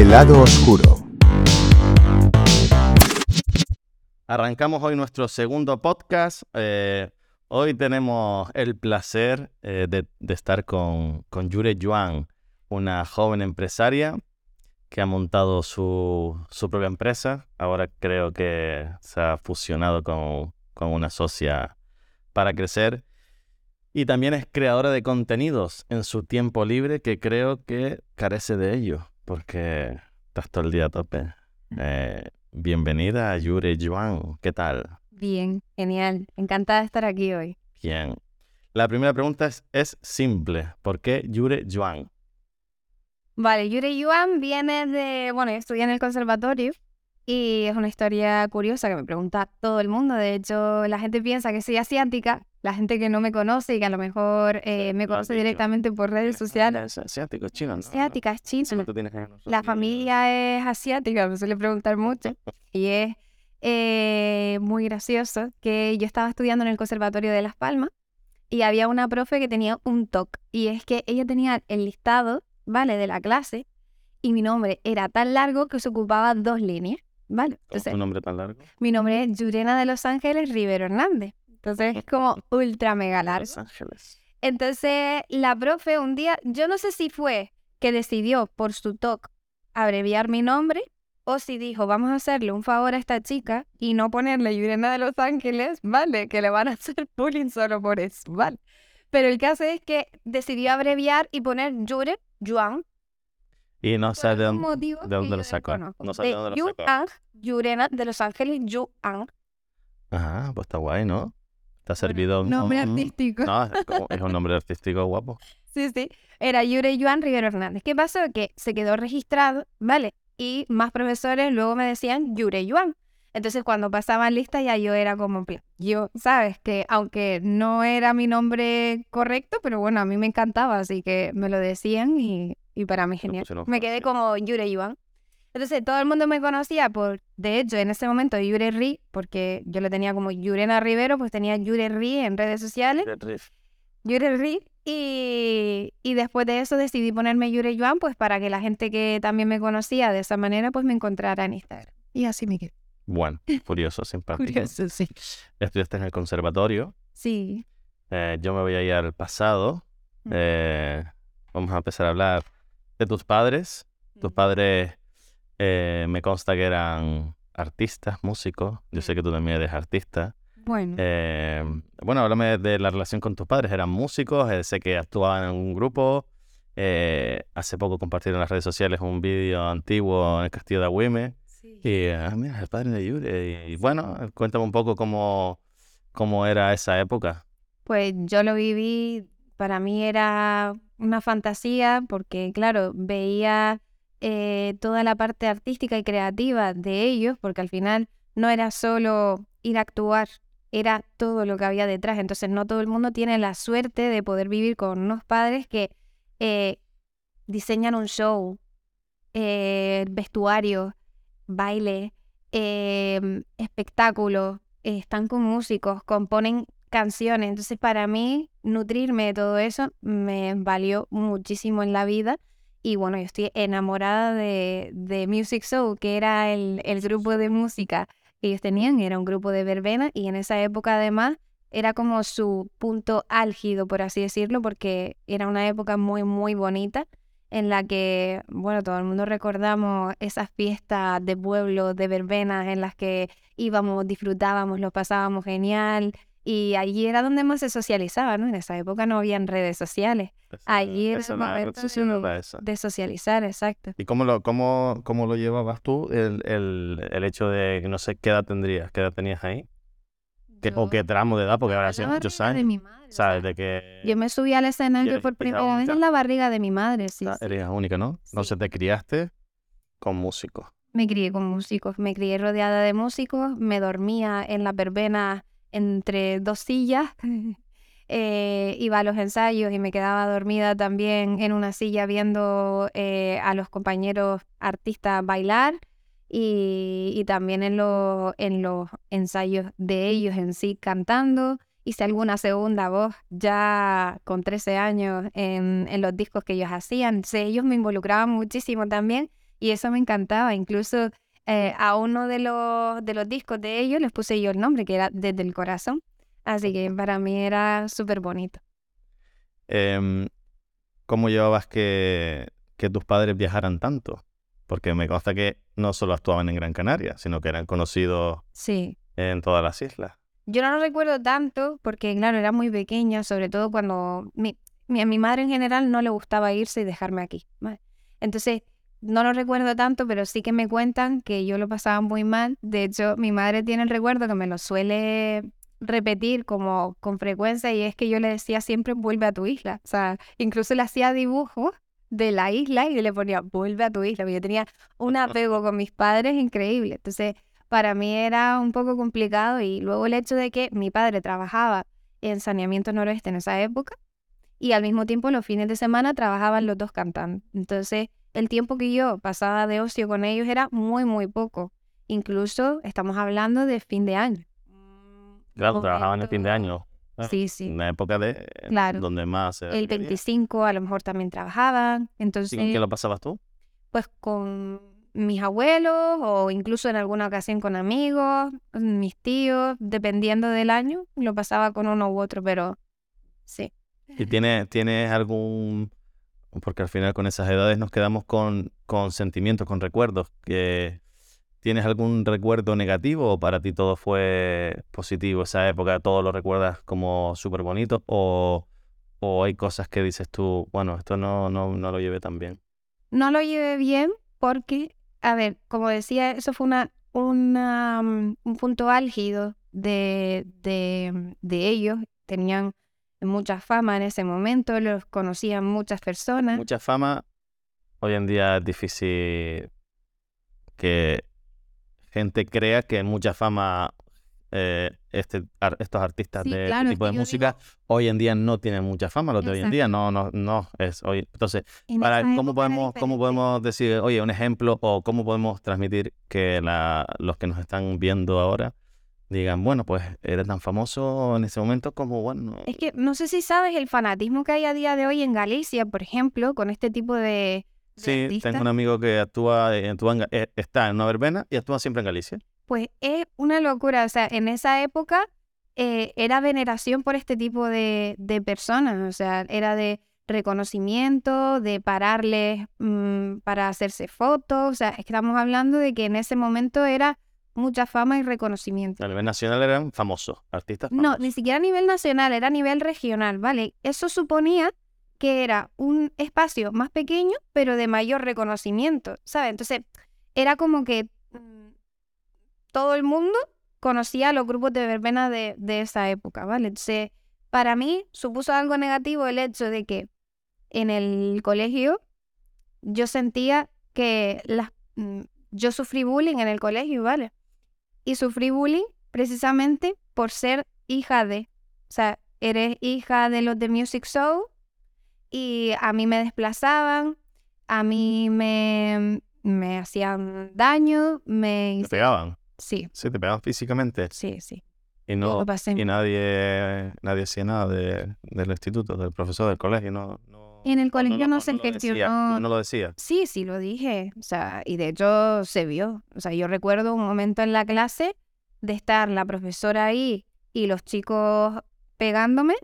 El lado oscuro. Arrancamos hoy nuestro segundo podcast. Eh, hoy tenemos el placer eh, de, de estar con, con Yure Yuan, una joven empresaria que ha montado su, su propia empresa. Ahora creo que se ha fusionado con, con una socia para crecer. Y también es creadora de contenidos en su tiempo libre, que creo que carece de ello, porque estás todo el día a tope. Eh, bienvenida, Yure Yuan. ¿Qué tal? Bien, genial. Encantada de estar aquí hoy. Bien. La primera pregunta es, es simple. ¿Por qué Yure Yuan? Vale, Yuri Yuan viene de, bueno, yo estudié en el conservatorio y es una historia curiosa que me pregunta todo el mundo. De hecho, la gente piensa que soy asiática, la gente que no me conoce y que a lo mejor eh, me conoce directamente por redes sociales. Es asiático, es chino, ¿no? Asiática, es china. Solo tú tienes ahí unos La familia es asiática, me suele preguntar mucho. Y es eh, muy gracioso que yo estaba estudiando en el Conservatorio de Las Palmas y había una profe que tenía un TOC. Y es que ella tenía el listado, ¿vale? De la clase y mi nombre era tan largo que se ocupaba dos líneas, ¿vale? ¿Cómo Entonces, tu nombre tan largo? mi nombre es Yurena de Los Ángeles Rivero Hernández. Entonces es como ultra mega largo. Los Ángeles. Entonces, la profe un día, yo no sé si fue que decidió por su talk abreviar mi nombre o si dijo, vamos a hacerle un favor a esta chica y no ponerle Yurena de Los Ángeles, ¿vale? Que le van a hacer bullying solo por eso, ¿vale? Pero el caso es que decidió abreviar y poner Yure, Yuan, Y no sé de dónde, de dónde lo sacó. No sé de De dónde lo sacó. Yurena de Los Ángeles, Yuan. Ajá, pues está guay, ¿no? Te ha servido. Nombre Mm, mm. artístico. No, es, un nombre artístico guapo. Sí, sí. Era Yure Yuan Rivero Hernández. ¿Qué pasó? Que se quedó registrado, ¿vale? Y más profesores luego me decían Yure Yuan. Entonces, cuando pasaban lista, ya yo era como, yo, ¿sabes? Que aunque no era mi nombre correcto, pero bueno, a mí me encantaba, así que me lo decían y, y para mí genial. Me quedé como Yure Yuan. Entonces, todo el mundo me conocía por, de hecho, en ese momento Yure Ri, porque yo le tenía como Yurena Rivero, pues tenía Yure Ri en redes sociales. Yure Ri. Y, y después de eso decidí ponerme Yure Yuan, pues para que la gente que también me conocía de esa manera, pues me encontrara en Instagram. Y así me quedé. Bueno, curioso, simpático. Curioso, sí. Estudiaste en el conservatorio. Sí. Eh, yo me voy a ir al pasado. Mm. Eh, vamos a empezar a hablar de tus padres. Tus padres eh, me consta que eran artistas, músicos. Yo sé que tú también eres artista. Bueno. Eh, bueno, háblame de la relación con tus padres. ¿Eran músicos? Eh, sé que actuaban en un grupo. Eh, hace poco compartieron en las redes sociales un vídeo antiguo en el castillo de Agüime. sí. Y, ah, mira, el padre de Yure. Y, bueno, cuéntame un poco cómo, cómo era esa época. Pues yo lo viví, para mí era una fantasía, porque claro, veía eh, toda la parte artística y creativa de ellos, porque al final no era solo ir a actuar, era todo lo que había detrás. Entonces no todo el mundo tiene la suerte de poder vivir con unos padres que eh, diseñan un show, eh, vestuario, baile, eh, espectáculo, están con músicos, componen canciones. Entonces, para mí, nutrirme de todo eso me valió muchísimo en la vida. Y bueno, yo estoy enamorada de, de Music Show, que era el, el grupo de música que ellos tenían. Era un grupo de verbena y en esa época, además, era como su punto álgido, por así decirlo, porque era una época muy, muy bonita en la que, bueno, todo el mundo recordamos esas fiestas de pueblo, de verbenas, en las que íbamos, disfrutábamos, lo pasábamos genial. Y allí era donde más se socializaba, ¿no? En esa época no habían redes sociales. Allí era el momento de-. De socializar, exacto. ¿Y cómo lo, cómo, cómo lo llevabas tú, el, el, el hecho de no sé qué edad tendrías, qué edad tenías ahí? ¿Qué- ¿O qué tramo de edad? Porque ahora la muchos barriga de años. mi madre, que Yo me subí al escenario por primera vez en la barriga de mi madre, sí, ah, sí. eres hija única, ¿no? Entonces Sí. te criaste con músicos. Me crié con músicos, me crié rodeada de músicos, me dormía en la verbena entre dos sillas, eh, iba a los ensayos y me quedaba dormida también en una silla viendo eh, a los compañeros artistas bailar y, también en, los en los ensayos de ellos en sí cantando. Hice alguna segunda voz ya con 13 años en, en los discos que ellos hacían. Entonces, ellos me involucraban muchísimo también Y eso me encantaba. Incluso eh, a uno de los, de los discos de ellos les puse yo el nombre, que era Desde el Corazón. Así que para mí era súper bonito. Em, ¿Cómo llevabas que, que tus padres viajaran tanto? Porque me consta que no solo actuaban en Gran Canaria, sino que eran conocidos Sí. en todas las islas. Yo no lo recuerdo tanto porque, claro, era muy pequeña, sobre todo cuando mi, mi- a mi madre en general no le gustaba irse y dejarme aquí. ¿vale? Entonces, no lo recuerdo tanto, pero sí que me cuentan que yo lo pasaba muy mal. De hecho, mi madre tiene el recuerdo que me lo suele repetir como con frecuencia y es que yo le decía siempre vuelve a tu isla. O sea, incluso le hacía dibujos de la isla y le ponía vuelve a tu isla. porque Yo tenía un apego con mis padres increíble. Entonces, para mí era un poco complicado y luego el hecho de que mi padre trabajaba en saneamiento noroeste en esa época y al mismo tiempo los fines de semana trabajaban los dos cantando. Entonces, el tiempo que yo pasaba de ocio con ellos era muy, muy poco. Incluso estamos hablando de fin de año. Claro, trabajaban el fin de Momento- año. claro, Sí, sí. Una época de Claro. donde más se El requería. 25 a lo mejor también trabajaban. ¿Y Entonces, con quién lo pasabas tú? pues con mis abuelos o incluso en alguna ocasión con amigos, mis tíos, dependiendo del año, lo pasaba con uno u otro, pero sí. ¿Y tienes, tienes algún... Porque al final con esas edades nos quedamos con, con sentimientos, con recuerdos. ¿Tienes algún recuerdo negativo o para ti todo fue positivo esa época? ¿Todo lo recuerdas como súper bonito? O, ¿O hay cosas que dices tú, bueno, esto no, no, no lo llevé tan bien? No lo llevé bien porque, a ver, como decía, eso fue una, una, mm, un punto álgido de, de, de ellos. Tenían mucha fama en ese momento, los conocían muchas personas. Mucha fama. Hoy en día es difícil que gente crea que mucha fama eh, este, ar- estos artistas Sí, de este claro, tipo de música hoy en día no tienen mucha fama, los de hoy en día no, no, no es hoy. Entonces, En para, ¿cómo, podemos, ¿cómo podemos decir, oye, un ejemplo o cómo podemos transmitir que la, los que nos están viendo ahora digan, bueno, pues era tan famoso en ese momento como, bueno, Es que no sé si sabes el fanatismo que hay a día de hoy en Galicia, por ejemplo, con este tipo de, de sí, artistas. tengo un amigo que actúa, en- actúa en eh, está en una verbena y actúa siempre en Galicia. Pues es una locura. O sea, en esa época eh, era veneración por este tipo de, de personas. O sea, era de reconocimiento, de pararles mm, para hacerse fotos. O sea, es que estamos hablando de que en ese momento era mucha fama y reconocimiento. A nivel nacional eran famosos, artistas No, famosos. ni siquiera a nivel nacional, era a nivel regional, ¿vale? Eso suponía que era un espacio más pequeño, pero de mayor reconocimiento, ¿sabes? Entonces, era como que mm, todo el mundo conocía a los grupos de verbena de, de esa época, ¿vale? Entonces, para mí supuso algo negativo el hecho de que en el colegio yo sentía que las, mm, yo sufrí bullying en el colegio, ¿vale? Y sufrí bullying precisamente por ser hija de, o sea, eres hija de los de Music Show y a mí me desplazaban, a mí me, me hacían daño, me... Te pegaban, Sí, sí, te pegaban físicamente. Sí, sí. y no y nadie nadie hacía nada de- del instituto, del profesor del colegio, no, no En el colegio no o se decía, gestionó- no lo decía. Sí, sí, lo dije. O sea, y de hecho se vio. O sea, yo recuerdo un momento en la clase de estar la profesora ahí y los chicos pegándome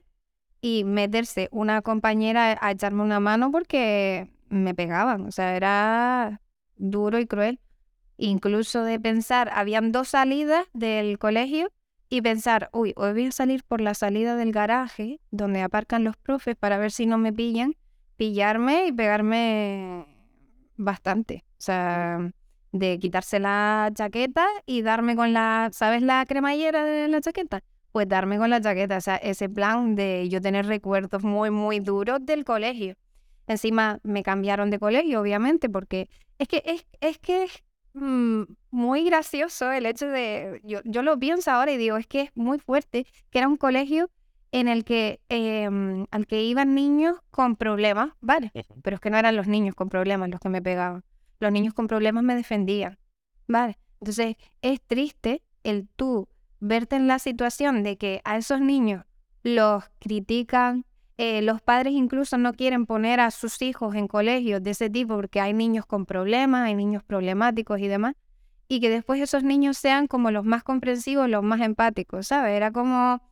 y meterse una compañera a echarme una mano porque me pegaban. O sea, era duro y cruel. Incluso de pensar, habían dos salidas del colegio y pensar, uy, hoy voy a salir por la salida del garaje donde aparcan los profes para ver si no me pillan pillarme y pegarme bastante. O sea, de quitarse la chaqueta y darme con la, ¿sabes la cremallera de la chaqueta? Pues darme con la chaqueta. O sea, ese plan de yo tener recuerdos muy, muy duros del colegio. Encima me cambiaron de colegio, obviamente, porque es que es, es que es mm, muy gracioso el hecho de, yo, yo lo pienso ahora y digo, es que es muy fuerte que era un colegio en el que em, al que iban niños con problemas, ¿vale? Pero es que no eran los niños con problemas los que me pegaban. Los niños con problemas me defendían, ¿vale? Entonces es triste el tú verte en la situación de que a esos niños los critican, eh, los padres incluso no quieren poner a sus hijos en colegios de ese tipo porque hay niños con problemas, hay niños problemáticos y demás, y que después esos niños sean como los más comprensivos, los más empáticos, ¿sabes? Era como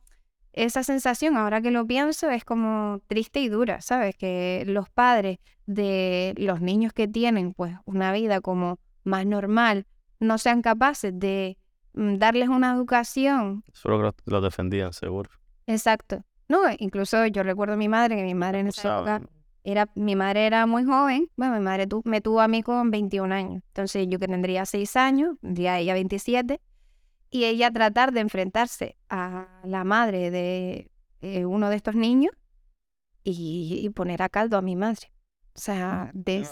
esa sensación, ahora que lo pienso, es como triste y dura, ¿sabes? Que los padres de los niños que tienen pues una vida como más normal no sean capaces de mm, darles una educación. Solo que lo defendían, seguro. Exacto. No, incluso yo recuerdo a mi madre, que mi madre en esa época era, mi madre era muy joven, bueno, mi madre me tuvo a mí con 21 años, entonces yo que tendría 6 años, tendría ella 27, y ella tratar de enfrentarse a la madre de eh, uno de estos niños y, poner a caldo a mi madre. O sea, de,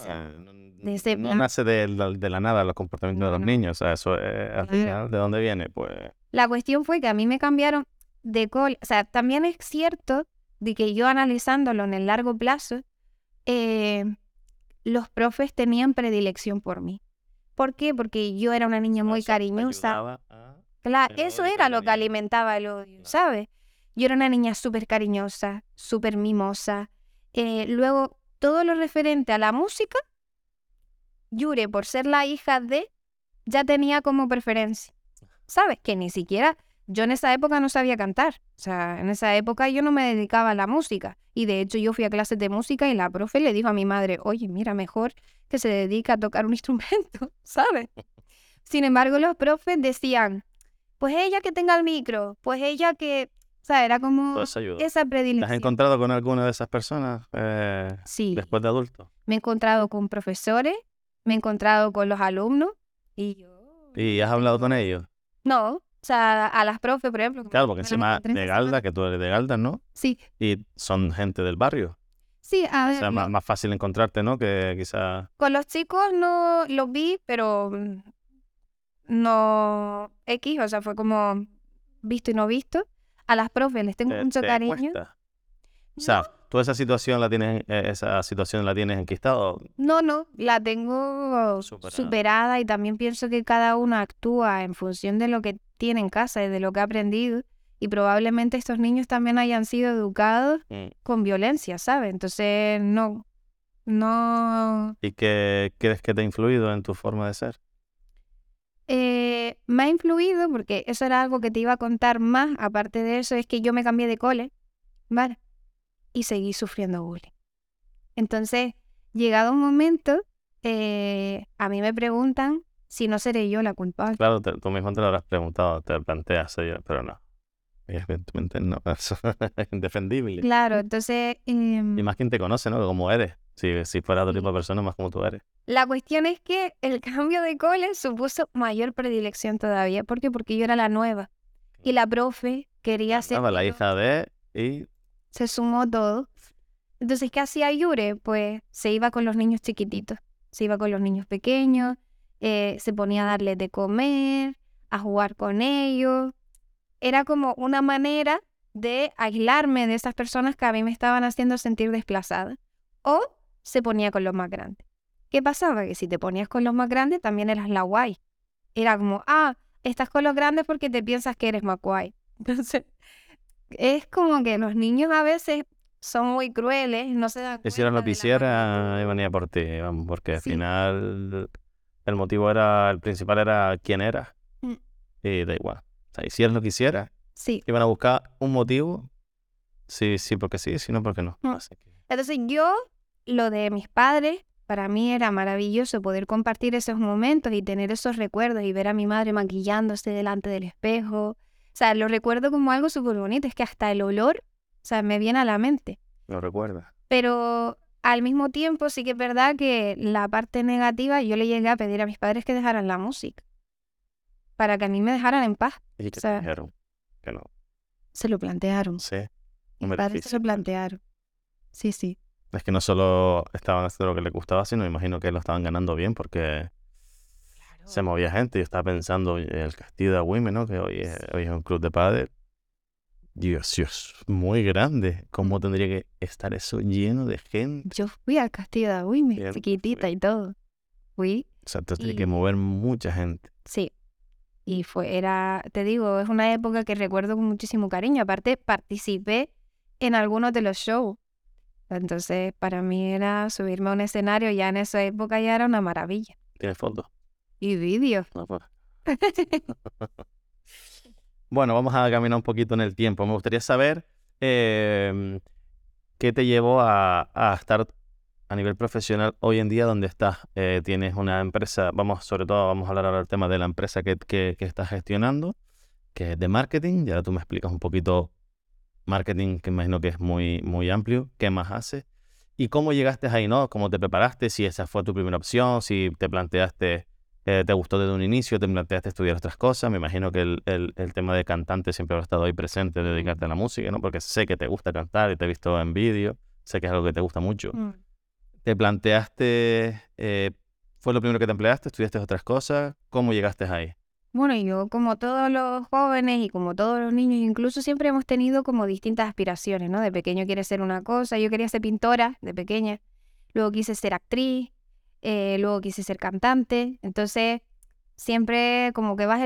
ese, no, nace de, la nada los comportamientos de los niños, o sea, eso es, al final, ¿de dónde viene? Pues... La cuestión fue que a mí me cambiaron de col, o sea, también es cierto de que yo analizándolo en el largo plazo, eh, los profes tenían predilección por mí. ¿Por qué? Porque yo era una niña muy cariñosa. Claro, eso era lo que alimentaba el odio, ¿sabes? Yo era una niña súper cariñosa, súper mimosa. Eh, luego, todo lo referente a la música, Yure, por ser la hija de, ya tenía como preferencia. ¿Sabes? Que ni siquiera yo en esa época no sabía cantar. O sea, en esa época yo no me dedicaba a la música. Y de hecho yo fui a clases de música y la profe le dijo a mi madre, oye, mira, mejor que se dedica a tocar un instrumento, ¿sabes? Sin embargo, los profes decían, pues ella que tenga el micro, pues ella que... O sea, era como esa predilección. ¿Te has encontrado con alguna de esas personas eh, sí. después de adulto? Me he encontrado con profesores, me he encontrado con los alumnos y yo... ¿Y has hablado con ellos? No, o sea, a las profes, por ejemplo. Claro, porque encima de Galda, que tú eres de Galda, ¿no? Sí. Y son gente del barrio. Sí, a ver. O sea, más, más, fácil encontrarte, ¿no? Que quizás. Con los chicos no los vi, pero no X, o sea, fue como visto y no visto. A las profes les tengo mucho cariño. O sea, ¿tú esa situación la tienes, eh, esa situación la tienes enquistado? No, no, la tengo superada. y también pienso que cada uno actúa en función de lo que tiene en casa y de lo que ha aprendido. Y probablemente estos niños también hayan sido educados mm. con violencia, ¿sabes? Entonces, no, no... ¿Y qué crees que te ha influido en tu forma de ser? Eh, me ha influido, porque eso era algo que te iba a contar más, aparte de eso, es que yo me cambié de cole, ¿vale? Y seguí sufriendo bullying. Entonces, llegado un momento, eh, a mí me preguntan si no seré yo la culpable. Claro, tú mismo te lo habrás preguntado, te planteas, pero no. Evidentemente no, eso es indefendible. Claro, entonces... y em más quien te conoce, ¿no? Como eres. Si, si fuera otro tipo de persona, más como tú eres. La cuestión es que el cambio de cole supuso mayor predilección todavía. ¿Por qué? Porque yo era la nueva. Y la profe quería ser... la hija de... y... Se sumó todo. Entonces, ¿qué hacía Yure? Pues se iba con los niños chiquititos. Se iba con los niños pequeños, eh, se ponía a darles de comer, a jugar con ellos. Era como una manera de aislarme de esas personas que a mí me estaban haciendo sentir desplazada. O se ponía con los más grandes. ¿Qué pasaba? Que si te ponías con los más grandes también eras la guay. Era como, ah, estás con los grandes porque te piensas que eres más guay. Entonces, es como que los niños a veces son muy crueles, no se dan cuenta. Si lo que hiciera, venía por ti, vamos, porque al final el motivo era, el principal era quién era. Mm. Y da igual. O sea, hicieras lo que hicieras, sí. iban a buscar un motivo. Sí, sí, porque sí, si no, porque no. Mm. Entonces yo, lo de mis padres, para mí era maravilloso poder compartir esos momentos y tener esos recuerdos y ver a mi madre maquillándose delante del espejo. O sea, lo recuerdo como algo súper bonito. Es que hasta el olor, o sea, me viene a la mente. Lo recuerda. Pero al mismo tiempo sí que es verdad que la parte negativa yo le llegué a pedir a mis padres que dejaran la música para que a mí me dejaran en paz. ¿Y que te dijeron? Que no. Se lo plantearon. Sí. Mis padres se lo plantearon. Sí, sí. Es que no solo estaban haciendo lo que les gustaba, sino imagino que lo estaban ganando bien porque se movía gente. Yo estaba pensando el castillo de Women, ¿no? Que hoy es, hoy es un club de padres Dios, Dios, muy grande. ¿Cómo tendría que estar eso lleno de gente? Yo fui al castillo de Agüime, chiquitita y todo. Fui. O sea, te tiene que mover mucha gente. Sí. Y fue, era, te digo, es una época que recuerdo con muchísimo cariño. Aparte, participé en algunos de los shows. Entonces, para mí era subirme a un escenario, ya en esa época ya era una maravilla. ¿Tienes fotos? Y vídeos. No, pues. bueno, vamos a caminar un poquito en el tiempo. Me gustaría saber em, qué te llevó a, a estar a nivel profesional hoy en día donde estás. Eh, tienes una empresa, vamos, sobre todo vamos a hablar ahora del tema de la empresa que, que, que estás gestionando, que es de marketing. Y ahora tú me explicas un poquito marketing, que imagino que es muy, muy amplio. ¿Qué más haces? ¿Y cómo llegaste ahí, no? ¿Cómo te preparaste? Si esa fue tu primera opción, si te planteaste, eh, te gustó desde un inicio, te planteaste estudiar otras cosas. Me imagino que el, el, el tema de cantante siempre ha estado ahí presente, dedicarte a la música, ¿no? Porque sé que te gusta cantar y te he visto en vídeo, sé que es algo que te gusta mucho. Mm. ¿Te planteaste, eh, fue lo primero que te empleaste, estudiaste otras cosas? ¿Cómo llegaste ahí? Bueno, yo como todos los jóvenes y como todos los niños, incluso siempre hemos tenido como distintas aspiraciones, ¿no? De pequeño quieres ser una cosa, yo quería ser pintora de pequeña, luego quise ser actriz, eh, luego quise ser cantante, entonces siempre como que vas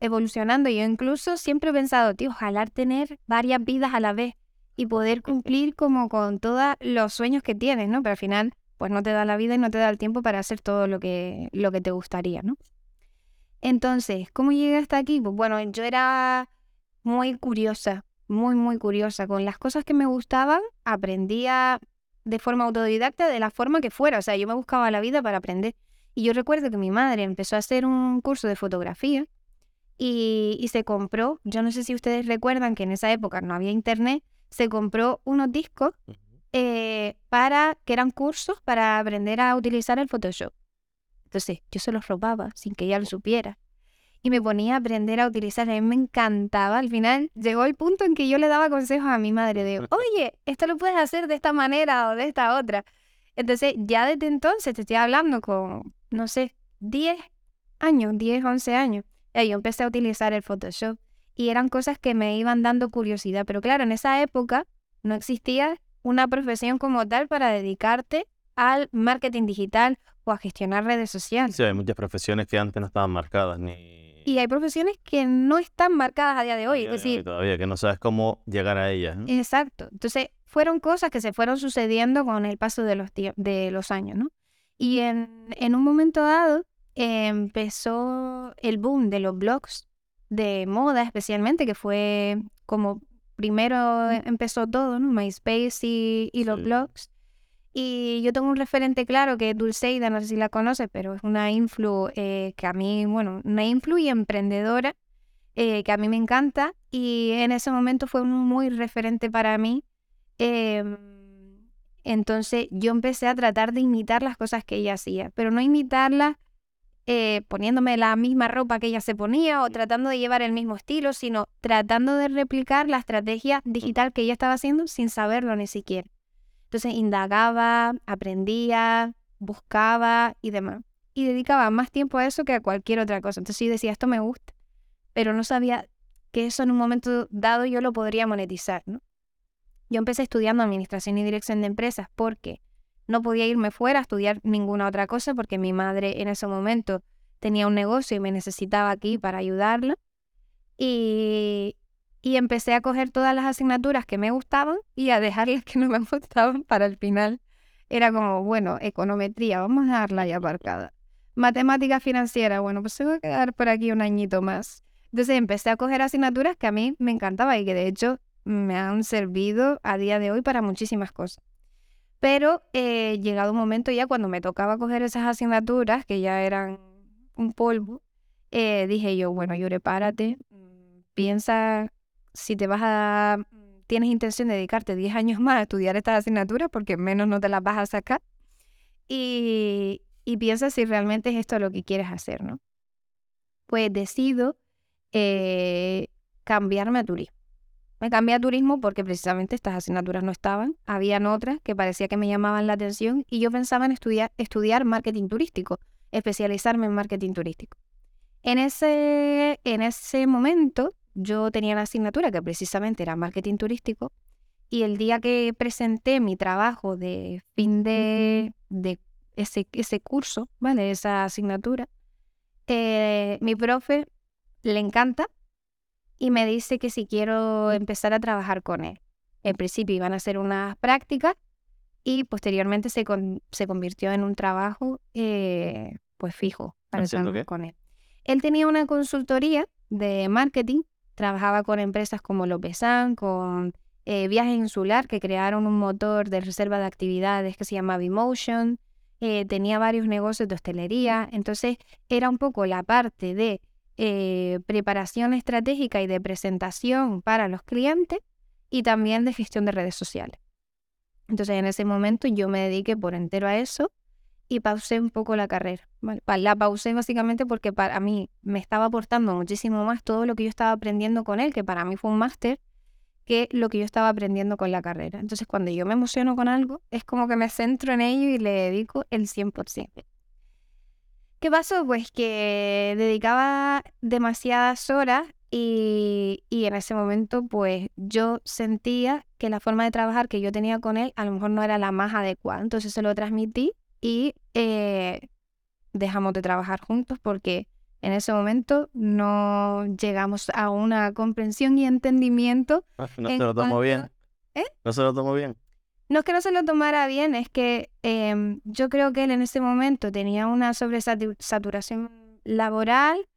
evolucionando. Yo incluso siempre he pensado, tío, ojalá tener varias vidas a la vez y poder cumplir como con todos los sueños que tienes, ¿no? Pero al final, pues no te da la vida y no te da el tiempo para hacer todo lo que, lo que te gustaría, ¿no? Entonces, ¿cómo llegué hasta aquí? Pues bueno, yo era muy curiosa, muy, muy curiosa. Con las cosas que me gustaban, aprendía de forma autodidacta, de la forma que fuera. O sea, yo me buscaba la vida para aprender. Y yo recuerdo que mi madre empezó a hacer un curso de fotografía y, y se compró, yo no sé si ustedes recuerdan que en esa época no había internet, se compró unos discos eh, para que eran cursos para aprender a utilizar el Photoshop. Entonces yo se los robaba sin que ella lo supiera y me ponía a aprender a utilizar. A mí me encantaba. Al final llegó el punto en que yo le daba consejos a mi madre de, oye, esto lo puedes hacer de esta manera o de esta otra. Entonces ya desde entonces te estoy hablando con, no sé, 10 años, 10, 11 años. Ya yo empecé a utilizar el Photoshop y eran cosas que me iban dando curiosidad. Pero claro, en esa época no existía una profesión como tal para dedicarte al marketing digital o a gestionar redes sociales. Sí, hay muchas profesiones que antes no estaban marcadas ni... Y hay profesiones que no están marcadas a día de hoy. día Es de hoy todavía, que no sabes cómo llegar a ellas. ¿no? exacto. Entonces, fueron cosas que se fueron sucediendo con el paso de los, de los años, ¿no? Y en, en un momento dado eh, empezó el boom de los blogs de moda especialmente, que fue como primero empezó todo, ¿no? MySpace y, y los Sí. blogs. Y yo tengo un referente claro que es Dulceida, no sé si la conoces, pero es una influ eh, que a mí, bueno, una influ y emprendedora eh, que a mí me encanta y en ese momento fue un muy referente para mí. Em, entonces yo empecé a tratar de imitar las cosas que ella hacía, pero no imitarlas eh, poniéndome la misma ropa que ella se ponía o tratando de llevar el mismo estilo, sino tratando de replicar la estrategia digital que ella estaba haciendo sin saberlo ni siquiera. Entonces indagaba, aprendía, buscaba y demás. Y dedicaba más tiempo a eso que a cualquier otra cosa. Entonces yo decía, esto me gusta, pero no sabía que eso en un momento dado yo lo podría monetizar, ¿no? Yo empecé estudiando administración y dirección de empresas porque no podía irme fuera a estudiar ninguna otra cosa porque mi madre en ese momento tenía un negocio y me necesitaba aquí para ayudarla. Y, y empecé a coger todas las asignaturas que me gustaban y a dejar las que no me gustaban para el final. Era como, bueno, econometría, vamos a dejarla ya aparcada. Matemática financiera, bueno, pues se va a quedar por aquí un añito más. Entonces empecé a coger asignaturas que a mí me encantaba y que de hecho me han servido a día de hoy para muchísimas cosas. Pero eh, llegado un momento ya cuando me tocaba coger esas asignaturas, que ya eran un polvo, eh, dije yo, bueno, Yure, párate, mm, piensa si te vas a, mm, tienes intención de dedicarte 10 años más a estudiar estas asignaturas, porque menos no te las vas a sacar, y, y piensa si realmente es esto lo que quieres hacer, ¿no? Pues decido eh, cambiarme a turismo. Me cambié a turismo porque precisamente estas asignaturas no estaban. Habían otras que parecía que me llamaban la atención y yo pensaba en estudiar, estudiar marketing turístico, especializarme en marketing turístico. En ese, en ese momento yo tenía la asignatura que precisamente era marketing turístico y el día que presenté mi trabajo de fin de, de ese, ese curso, ¿vale? Esa asignatura, eh, mi profe le encanta y me dice que si quiero empezar a trabajar con él. En principio iban a hacer unas prácticas y posteriormente se, se convirtió en un trabajo eh, pues fijo para trabajar con él. Él tenía una consultoría de marketing, trabajaba con empresas como Lopesan, con eh, Viaje Insular, que crearon un motor de reserva de actividades que se llama Vmotion, eh, tenía varios negocios de hostelería, entonces era un poco la parte de eh, preparación estratégica y de presentación para los clientes y también de gestión de redes sociales. Entonces en ese momento yo me dediqué por entero a eso y pausé un poco la carrera. La pausé básicamente porque para mí me estaba aportando muchísimo más todo lo que yo estaba aprendiendo con él, que para mí fue un máster, que lo que yo estaba aprendiendo con la carrera. Entonces cuando yo me emociono con algo, es como que me centro en ello y le dedico el 100%. ¿Qué pasó? Pues que dedicaba demasiadas horas y, y, en ese momento pues yo sentía que la forma de trabajar que yo tenía con él a lo mejor no era la más adecuada. Entonces se lo transmití y eh, dejamos de trabajar juntos porque en ese momento no llegamos a una comprensión y entendimiento. No se lo tomó bien. ¿Eh? No se lo tomó bien. No es que no se lo tomara bien, es que em, yo creo que él en ese momento tenía una sobresaturación laboral,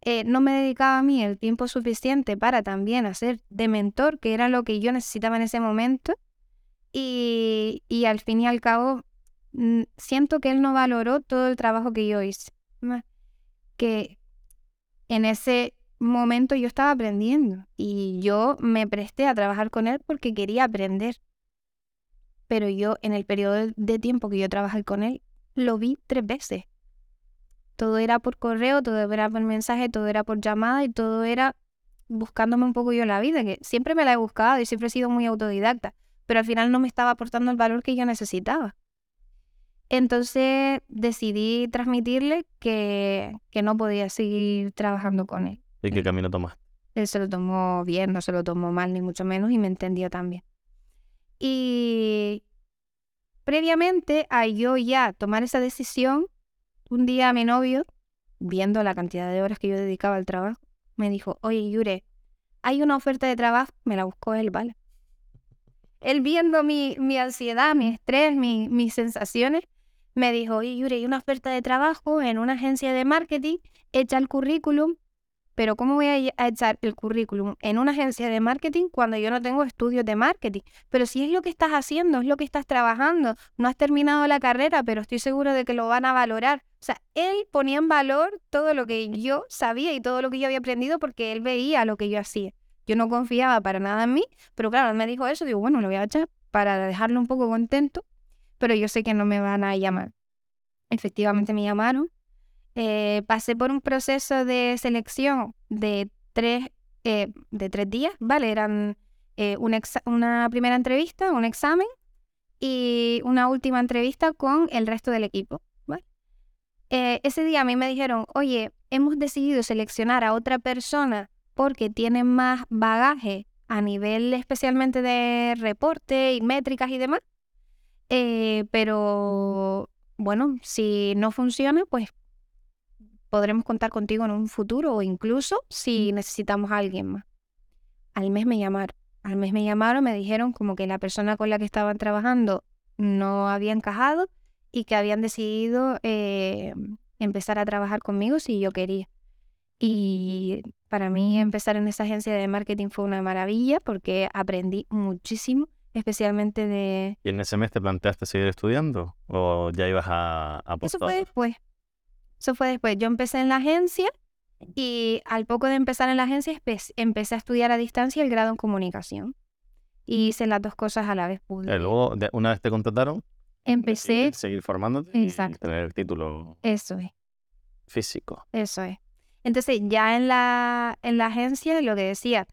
eh, no me dedicaba a mí el tiempo suficiente para también hacer de mentor, que era lo que yo necesitaba en ese momento, y, y al fin y al cabo siento que él no valoró todo el trabajo que yo hice. Que en ese momento yo estaba aprendiendo y yo me presté a trabajar con él porque quería aprender. Pero yo en el periodo de tiempo que yo trabajé con él, lo vi tres veces. Todo era por correo, todo era por mensaje, todo era por llamada y todo era buscándome un poco yo la vida, que siempre me la he buscado y siempre he sido muy autodidacta, pero al final no me estaba aportando el valor que yo necesitaba. Entonces decidí transmitirle que, que no podía seguir trabajando con él. ¿Y qué camino tomaste? Él se lo tomó bien, no se lo tomó mal, ni mucho menos, y me entendió también. Y previamente a yo ya tomar esa decisión, un día mi novio, viendo la cantidad de horas que yo dedicaba al trabajo, me dijo, oye Yure, hay una oferta de trabajo, me la buscó él, ¿vale? Él viendo mi, mi ansiedad, mi estrés, mi, mis sensaciones, me dijo, oye Yuri, hay una oferta de trabajo en una agencia de marketing, echa el currículum, pero ¿cómo voy a echar el currículum en una agencia de marketing cuando yo no tengo estudios de marketing? Pero si es lo que estás haciendo, es lo que estás trabajando, no has terminado la carrera, pero estoy seguro de que lo van a valorar. O sea, él ponía en valor todo lo que yo sabía y todo lo que yo había aprendido porque él veía lo que yo hacía. Yo no confiaba para nada en mí, pero claro, él me dijo eso, digo, bueno, lo voy a echar para dejarlo un poco contento pero yo sé que no me van a llamar. Efectivamente me llamaron. Eh, pasé por un proceso de selección de tres, eh, de tres días, ¿vale? Eran eh, una primera entrevista, un examen y una última entrevista con el resto del equipo. ¿vale? ese día a mí me dijeron, oye, hemos decidido seleccionar a otra persona porque tiene más bagaje a nivel especialmente de reporte y métricas y demás. Eh, pero bueno, si no funciona, pues podremos contar contigo en un futuro o incluso si necesitamos a alguien más. Al mes me llamaron. Al mes me llamaron, me dijeron como que la persona con la que estaban trabajando no había encajado y que habían decidido eh, empezar a trabajar conmigo si yo quería. Y para mí empezar en esa agencia de marketing fue una maravilla porque aprendí muchísimo especialmente de... ¿Y en ese mes te planteaste seguir estudiando o ya ibas a, a Eso fue después. Eso fue después. Yo empecé en la agencia y al poco de empezar en la agencia empecé a estudiar a distancia el grado en comunicación. Y hice las dos cosas a la vez. Pude. luego, una vez te contrataron, empecé... seguir formándote Exacto. y tener el título... Eso es. Físico. Eso es. Entonces, ya en la, en la agencia, lo que decía,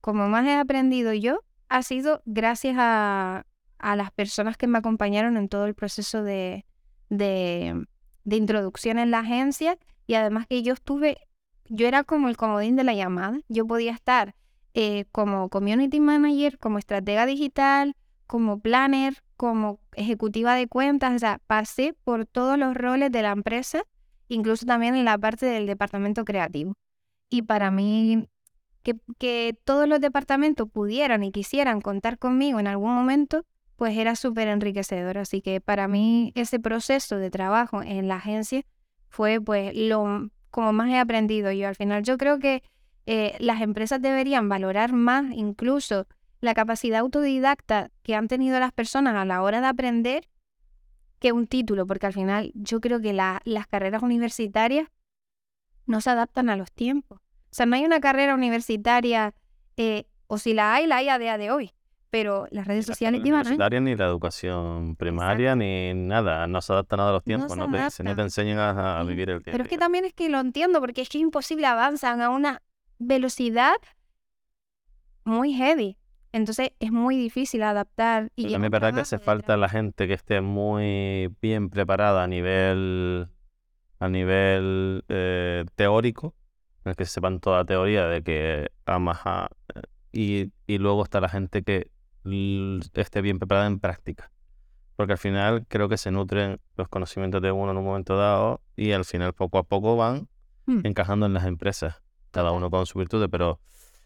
como más he aprendido yo, ha sido gracias a, las personas que me acompañaron en todo el proceso de, de, introducción en la agencia y además que yo estuve, yo era como el comodín de la llamada, yo podía estar eh, como community manager, como estratega digital, como planner, como ejecutiva de cuentas, o sea, pasé por todos los roles de la empresa, incluso también en la parte del departamento creativo. Y para mí que, todos los departamentos pudieran y quisieran contar conmigo en algún momento, pues era súper enriquecedor. Así que para mí ese proceso de trabajo en la agencia fue pues lo como más he aprendido yo. Al final yo creo que eh, las empresas deberían valorar más incluso la capacidad autodidacta que han tenido las personas a la hora de aprender que un título, porque al final yo creo que las carreras universitarias no se adaptan a los tiempos. O sea, no hay una carrera universitaria, eh, o si la hay, la hay a día de hoy pero las redes sociales llevan universitaria ni la educación primaria ni nada, no se adapta nada a los tiempos, no, te, no te enseñan a, vivir el tiempo. Pero es que también es que lo entiendo, porque es que es imposible, avanzan a una velocidad muy heavy. Entonces es muy difícil adaptar. Y también es verdad que hace falta la gente que esté muy bien preparada a nivel, a nivel eh, teórico, en el que sepan toda la teoría de que amas a, y, y luego está la gente que esté bien preparada en práctica. Porque al final creo que se nutren los conocimientos de uno en un momento dado y al final poco a poco van hmm. encajando en las empresas, cada uno con su virtud, pero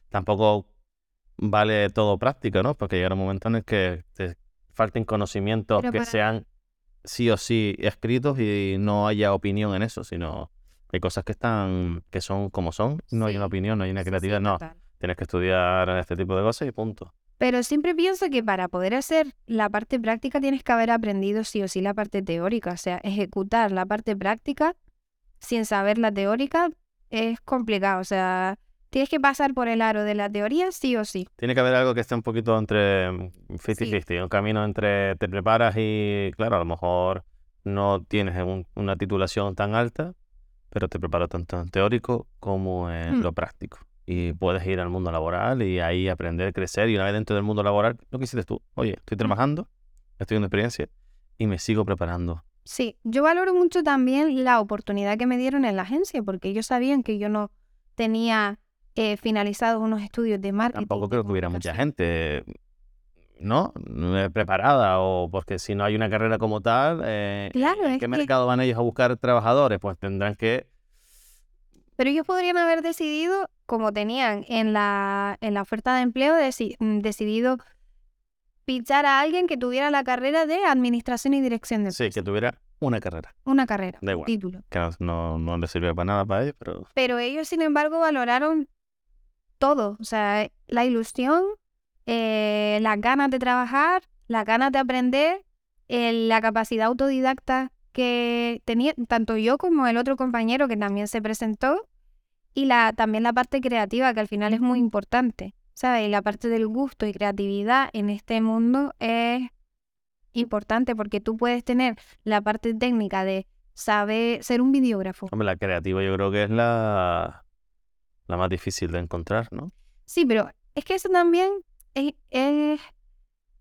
tampoco vale todo práctica, ¿no? Porque llegará un momento en el que te falten conocimientos que sean sí o sí escritos y no haya opinión en eso, sino hay cosas que están, que son como son, no hay una opinión, no hay una creatividad, no. Tienes que estudiar este tipo de cosas y punto. Pero siempre pienso que para poder hacer la parte práctica tienes que haber aprendido sí o sí la parte teórica. O sea, ejecutar la parte práctica sin saber la teórica es complicado. O sea, tienes que pasar por el aro de la teoría sí o sí. Tiene que haber algo que esté un poquito entre 50-50, mm, un camino entre te preparas y, claro, a lo mejor no tienes una titulación tan alta, pero te preparas tanto en teórico como en mm. lo práctico y puedes ir al mundo laboral y ahí aprender, crecer y una vez dentro del mundo laboral, lo que hiciste tú, oye, estoy trabajando, estoy en experiencia y me sigo preparando. Sí, yo valoro mucho también la oportunidad que me dieron en la agencia porque ellos sabían que yo no tenía eh, finalizados unos estudios de marketing. Tampoco creo que hubiera mucha gente, ¿no? Preparada o porque si no hay una carrera como tal, eh, ¿en qué mercado van ellos a buscar trabajadores? Pues tendrán que pero ellos podrían haber decidido, como tenían en la, en la oferta de empleo, mm, decidido fichar a alguien que tuviera la carrera de administración y dirección de Sí, que tuviera una carrera. Una carrera, un título. Que no, no, les sirve para nada para ellos, pero... Pero ellos, sin embargo, valoraron todo. O sea, la ilusión, eh, las ganas de trabajar, las ganas de aprender, la capacidad autodidacta que tenía tanto yo como el otro compañero que también se presentó y la, también la parte creativa, que al final es muy importante, ¿sabes? Y la parte del gusto y creatividad en este mundo es importante porque tú puedes tener la parte técnica de saber ser un videógrafo. Hombre, la creativa yo creo que es la, la más difícil de encontrar, ¿no? Sí, pero es que eso también es,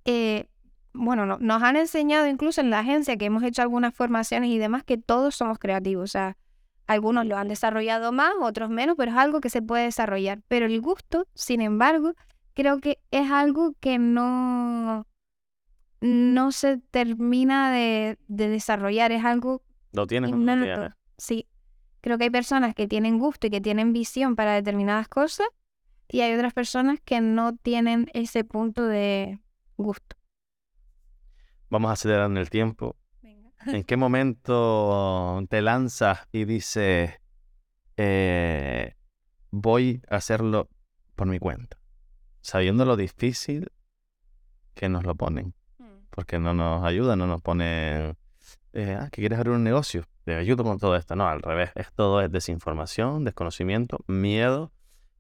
eh, bueno, nos han enseñado incluso en la agencia que hemos hecho algunas formaciones y demás que todos somos creativos, o sea, algunos lo han desarrollado más, otros menos, pero es algo que se puede desarrollar. Pero el gusto, sin embargo, creo que es algo que no, no se termina de, desarrollar, es algo... Lo tienes. Sí, creo que hay personas que tienen gusto y que tienen visión para determinadas cosas y hay otras personas que no tienen ese punto de gusto. Vamos a acelerar en el tiempo ¿En qué momento te lanzas y dices, eh, voy a hacerlo por mi cuenta? Sabiendo lo difícil que nos lo ponen. Mm. Porque no nos ayudan, no nos ponen, eh, ah, que quieres abrir un negocio, te ayudo con todo esto. No, al revés, es todo es desinformación, desconocimiento, miedo.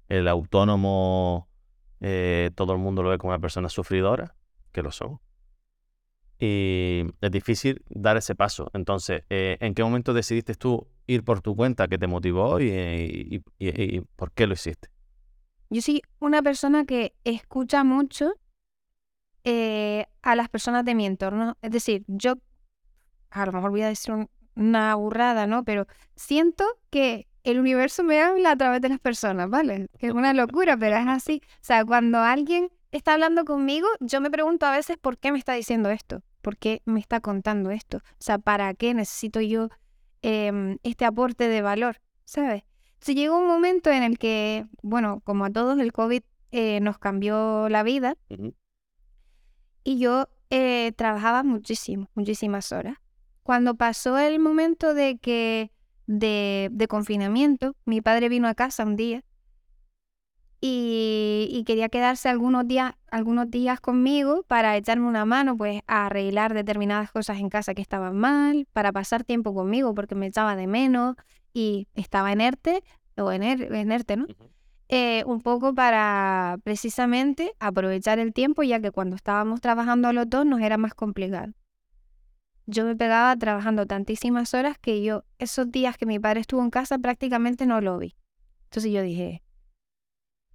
El autónomo, eh, todo el mundo lo ve como una persona sufridora, que lo son y es difícil dar ese paso. Entonces, eh, ¿en qué momento decidiste tú ir por tu cuenta? ¿Qué te motivó y, por qué lo hiciste? Yo soy una persona que escucha mucho eh, a las personas de mi entorno. Es decir, yo, a lo mejor voy a decir una burrada, ¿no? Pero siento que el universo me habla a través de las personas, ¿vale? Que es una locura, pero es así. O sea, cuando alguien está hablando conmigo, yo me pregunto a veces por qué me está diciendo esto. ¿Por qué me está contando esto? O sea, ¿para qué necesito yo em, este aporte de valor? ¿Sabes? Se llegó un momento en el que, bueno, como a todos, el COVID eh, nos cambió la vida. Y yo eh, trabajaba muchísimo, muchísimas horas. Cuando pasó el momento de que de, de confinamiento, mi padre vino a casa un día y, quería quedarse algunos días, algunos días conmigo para echarme una mano, pues a arreglar determinadas cosas en casa que estaban mal, para pasar tiempo conmigo porque me echaba de menos y estaba enerte, o enerte, ¿no? Eh, un poco para precisamente aprovechar el tiempo, ya que cuando estábamos trabajando los dos nos era más complicado. Yo me pegaba trabajando tantísimas horas que yo esos días que mi padre estuvo en casa prácticamente no lo vi. Entonces yo dije,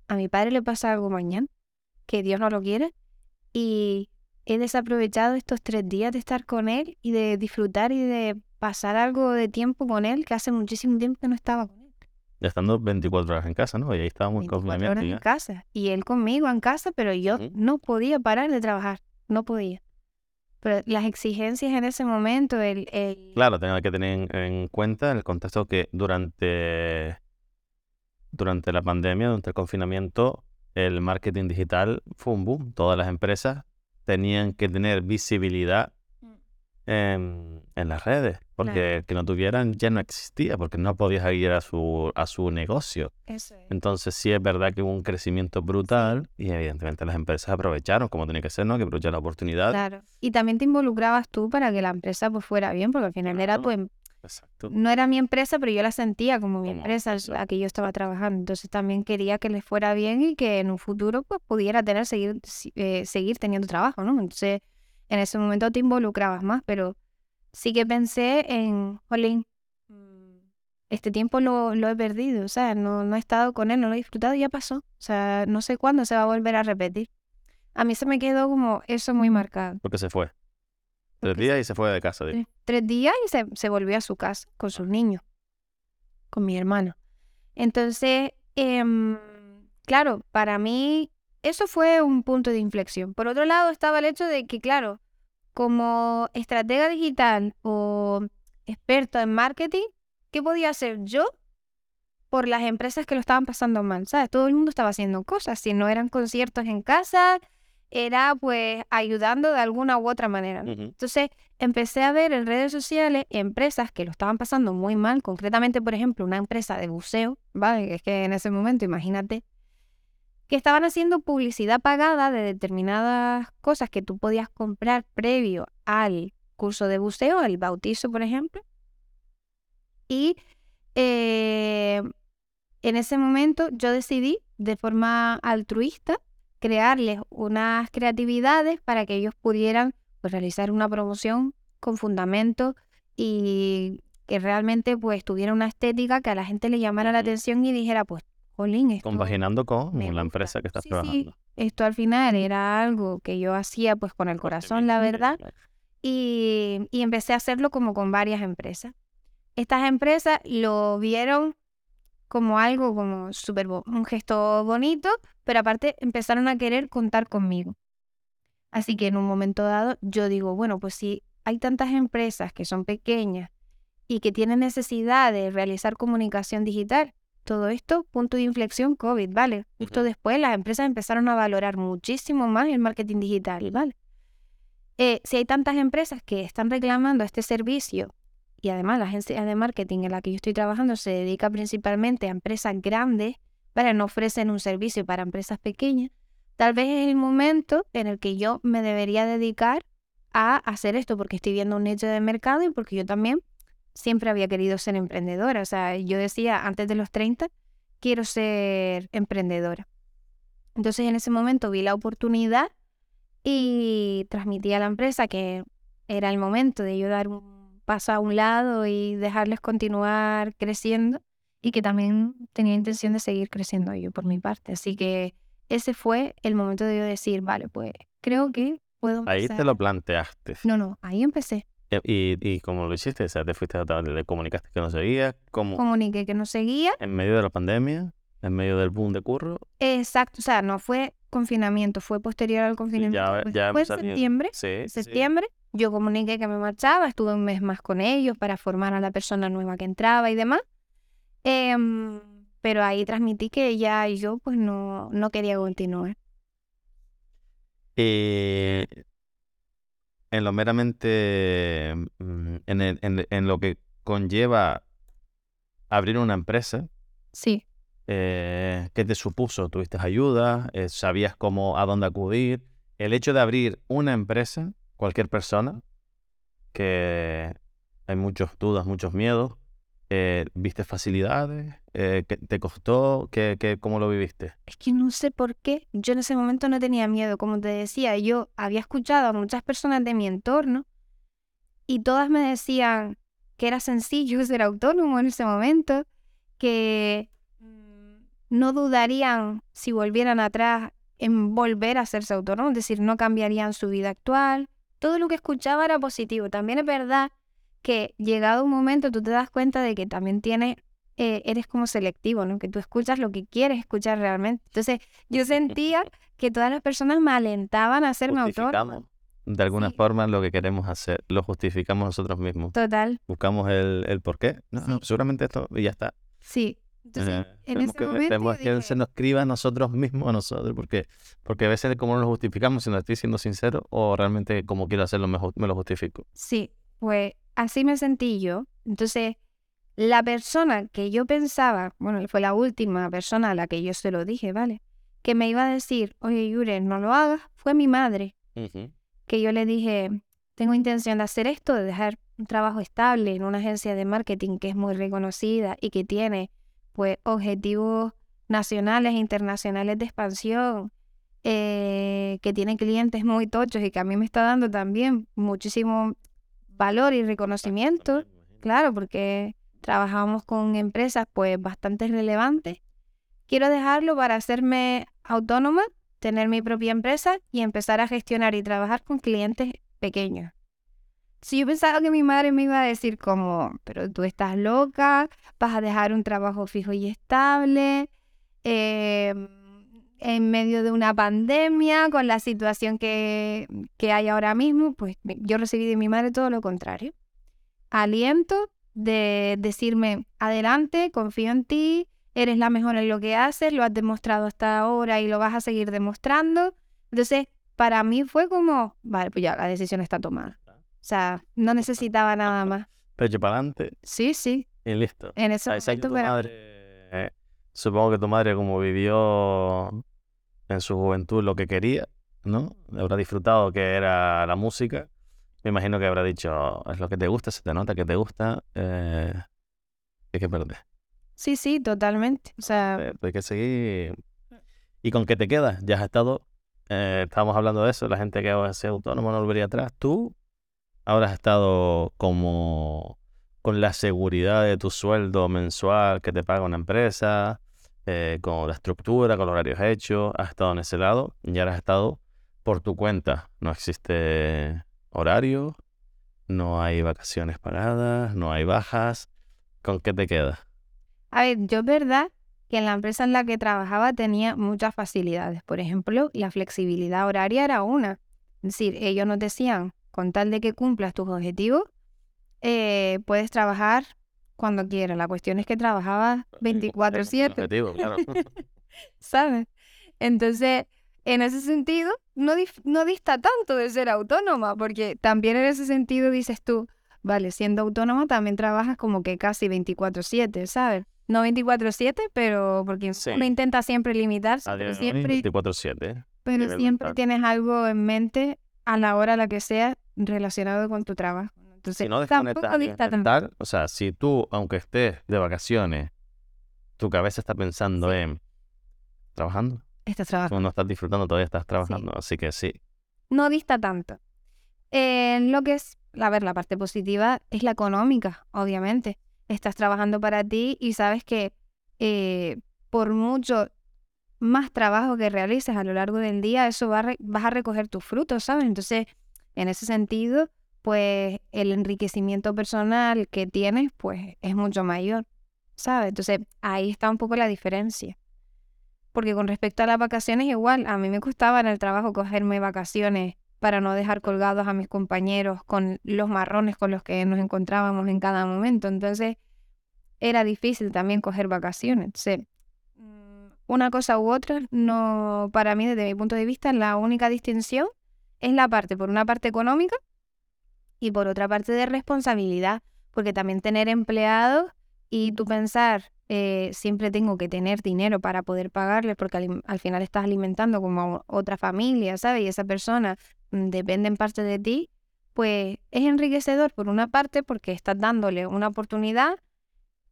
a mi padre le pasa algo mañana, que Dios no lo quiere, y he desaprovechado estos tres días de estar con él y de disfrutar y de pasar algo de tiempo con él, que hace muchísimo tiempo que no estaba con él. Ya estando 24 horas en casa, ¿no? Y ahí estábamos horas en casa. Y él conmigo en casa, pero yo no podía parar de trabajar, no podía. Pero las exigencias en ese momento, el... Claro, tenía que tener en cuenta el contexto que durante durante la pandemia, durante el confinamiento, el marketing digital fue un boom. Todas las empresas tenían que tener visibilidad en, las redes, porque que no tuvieran ya no existía, porque no podías ir a su, a su negocio. Entonces sí es verdad que hubo un crecimiento brutal y evidentemente las empresas aprovecharon, como tenía que ser, ¿no? Que aprovecharon la oportunidad. Claro. Y también te involucrabas tú para que la empresa pues fuera bien, porque al final era tu, em, no era mi empresa, pero yo la sentía como mi empresa, la que yo estaba trabajando. Entonces también quería que les fuera bien y que en un futuro pues pudiera tener, seguir, eh, seguir teniendo trabajo, ¿no? Entonces en ese momento te involucrabas más, pero sí que pensé en, jolín, mm, este tiempo lo, lo he perdido, o sea, no, no he estado con él, no lo he disfrutado, ya pasó. O sea, no sé cuándo se va a volver a repetir. A mí se me quedó como eso muy marcado. Porque se fue. Tres días y se fue de casa. Tres, días y se, volvió a su casa con sus niños, con mi hermano. Entonces, em, claro, para mí eso fue un punto de inflexión. Por otro lado estaba el hecho de que, claro, como estratega digital o experto en marketing, ¿qué podía hacer yo por las empresas que lo estaban pasando mal? ¿Sabes? Todo el mundo estaba haciendo cosas. Si no eran conciertos en casa, era pues ayudando de alguna u otra manera. Entonces empecé a ver en redes sociales empresas que lo estaban pasando muy mal, concretamente por ejemplo una empresa de buceo, ¿vale? Es que en ese momento, imagínate, que estaban haciendo publicidad pagada de determinadas cosas que tú podías comprar previo al curso de buceo, al bautizo, por ejemplo. Y eh, en ese momento yo decidí de forma altruista crearles unas creatividades para que ellos pudieran pues, realizar una promoción con fundamento y que realmente pues tuviera una estética que a la gente le llamara la atención y dijera pues, jolín, esto Compaginando con la empresa que estás trabajando. Esto al final era algo que yo hacía pues con el corazón, la verdad, y, y empecé a hacerlo como con varias empresas. Estas empresas lo vieron como algo como súper, un gesto bonito, pero aparte empezaron a querer contar conmigo. Así que en un momento dado yo digo, bueno, pues si hay tantas empresas que son pequeñas y que tienen necesidad de realizar comunicación digital, todo esto, punto de inflexión COVID, ¿vale? Justo después las empresas empezaron a valorar muchísimo más el marketing digital, ¿vale? Eh, si hay tantas empresas que están reclamando este servicio y además la agencia de marketing en la que yo estoy trabajando se dedica principalmente a empresas grandes, para no ofrecen un servicio para empresas pequeñas, tal vez es el momento en el que yo me debería dedicar a hacer esto porque estoy viendo un nicho de mercado y porque yo también siempre había querido ser emprendedora. O sea, yo decía antes de los 30, quiero ser emprendedora. Entonces en ese momento vi la oportunidad y transmití a la empresa que era el momento de yo dar un paso a un lado y dejarles continuar creciendo y que también tenía intención de seguir creciendo yo por mi parte. Así que ese fue el momento de yo decir, vale, pues creo que puedo empezar. Ahí te lo planteaste. No, no, ahí empecé. ¿Y, y cómo lo hiciste? O sea, te fuiste a le comunicaste que no seguía. ¿Cómo? Comuniqué que no seguía. En medio de la pandemia, en medio del boom de curro. Exacto, o sea, no fue confinamiento, fue posterior al confinamiento. Ya, fue septiembre. Sí, septiembre. Yo comuniqué que me marchaba, estuve un mes más con ellos para formar a la persona nueva que entraba y demás. Em, pero ahí transmití que ya yo pues no, no quería continuar. Eh, en lo meramente, mm, en, el- en- en lo que conlleva abrir una empresa, Sí, eh, ¿qué te supuso? ¿Tuviste ayuda? Eh, ¿Sabías cómo, a dónde acudir? El hecho de abrir una empresa, cualquier persona, que hay muchas dudas, muchos miedos, eh, ¿viste facilidades? Eh, ¿qué te costó? ¿Qué, qué- cómo lo viviste? es que no sé por qué. Yo en ese momento no tenía miedo, como te decía, yo había escuchado a muchas personas de mi entorno y todas me decían que era sencillo ser autónomo en ese momento, que mm, no dudarían si volvieran atrás en volver a hacerse autónomos, es decir, no cambiarían su vida actual. Todo lo que escuchaba era positivo. También es verdad que llegado un momento tú te das cuenta de que también tienes, eh, eres como selectivo, ¿no? Que tú escuchas lo que quieres escuchar realmente. Entonces yo sentía que todas las personas me alentaban a hacerme autónoma. Justificamos de alguna Sí. forma lo que queremos hacer, lo justificamos nosotros mismos. Total, Buscamos el, el por qué. No, no, seguramente esto y ya está. sí. Entonces, Eh, en ese que, momento tenemos yo que dije, se nos escriba a nosotros mismos, a nosotros, porque, porque a veces como no lo justificamos, si no estoy siendo sincero, o realmente como quiero hacerlo, me, me lo justifico. Sí, pues así me sentí yo. Entonces, la persona que yo pensaba, bueno, fue la última persona a la que yo se lo dije, ¿vale? Que me iba a decir, oye, Yure, no lo hagas, fue mi madre. Que yo le dije, tengo intención de hacer esto, de dejar un trabajo estable en una agencia de marketing que es muy reconocida y que tiene, pues, objetivos nacionales e internacionales de expansión, eh, que tiene clientes muy tochos y que a mí me está dando también muchísimo valor y reconocimiento, claro, porque trabajamos con empresas pues bastante relevantes. Quiero dejarlo para hacerme autónoma, tener mi propia empresa y empezar a gestionar y trabajar con clientes pequeños. Si yo pensaba que mi madre me iba a decir como, pero tú estás loca, vas a dejar un trabajo fijo y estable, eh, en medio de una pandemia, con la situación que, que hay ahora mismo, pues yo recibí de mi madre todo lo contrario. Aliento de decirme, adelante, confío en ti, eres la mejor en lo que haces, lo has demostrado hasta ahora y lo vas a seguir demostrando. Entonces, para mí fue como, vale, pues ya la decisión está tomada. O sea, no necesitaba nada más. Pecho para adelante Sí, sí, y listo. en ese momento, tu pero madre, eh, supongo que tu madre, como vivió en su juventud lo que quería, ¿no? Habrá disfrutado que era la música. Me imagino que habrá dicho, es lo que te gusta, se te nota que te gusta, eh, hay que perder. sí, sí, totalmente. O sea, hay que seguir. ¿Y con qué te quedas? Ya has estado, eh, estábamos hablando de eso, la gente que va a ser autónomo no volvería atrás. Tú ahora has estado como con la seguridad de tu sueldo mensual que te paga una empresa, eh, con la estructura, con los horarios hechos, has estado en ese lado y ahora has estado por tu cuenta. No existe horario, no hay vacaciones pagadas, no hay bajas. ¿Con qué te quedas? A ver, yo es verdad que en la empresa en la que trabajaba tenía muchas facilidades. Por ejemplo, la flexibilidad horaria era una. Es decir, ellos nos decían, con tal de que cumplas tus objetivos, eh, puedes trabajar cuando quieras. La cuestión es que trabajaba El 24/7, objetivo, claro. ¿sabes? Entonces, en ese sentido, no, no dista tanto de ser autónoma, porque también en ese sentido dices tú, vale, siendo autónoma también trabajas como que casi 24/7, ¿sabes? No 24/7, pero porque Sí. uno intenta siempre limitarse, pero siempre, 24/7. ¿eh? pero siempre tienes algo en mente a la hora a la que sea relacionado con tu trabajo. Entonces, Si no tanto. mental, o sea, si tú, aunque estés de vacaciones, tu cabeza está pensando en trabajando, Estás trabajando. tú no estás disfrutando, todavía estás trabajando, así que sí. no dista tanto. Eh, lo que es, a ver, la parte positiva es la económica, obviamente. Estás trabajando para ti y sabes que eh, por mucho más trabajo que realices a lo largo del día, eso va a vas a recoger tus frutos, ¿sabes? Entonces, en ese sentido, pues el enriquecimiento personal que tienes, pues es mucho mayor, ¿sabes? Entonces, ahí está un poco la diferencia. Porque con respecto a las vacaciones, igual, a mí me costaba en el trabajo cogerme vacaciones para no dejar colgados a mis compañeros con los marrones con los que nos encontrábamos en cada momento. Entonces, era difícil también coger vacaciones. Entonces, mm, una cosa u otra, no, para mí, desde mi punto de vista, la única distinción es la parte, por una parte económica, y por otra parte de responsabilidad, porque también tener empleados y tú pensar, eh, siempre tengo que tener dinero para poder pagarle, porque al, final estás alimentando como otra familia, ¿sabes? Y esa persona mm, depende en parte de ti, pues es enriquecedor por una parte porque estás dándole una oportunidad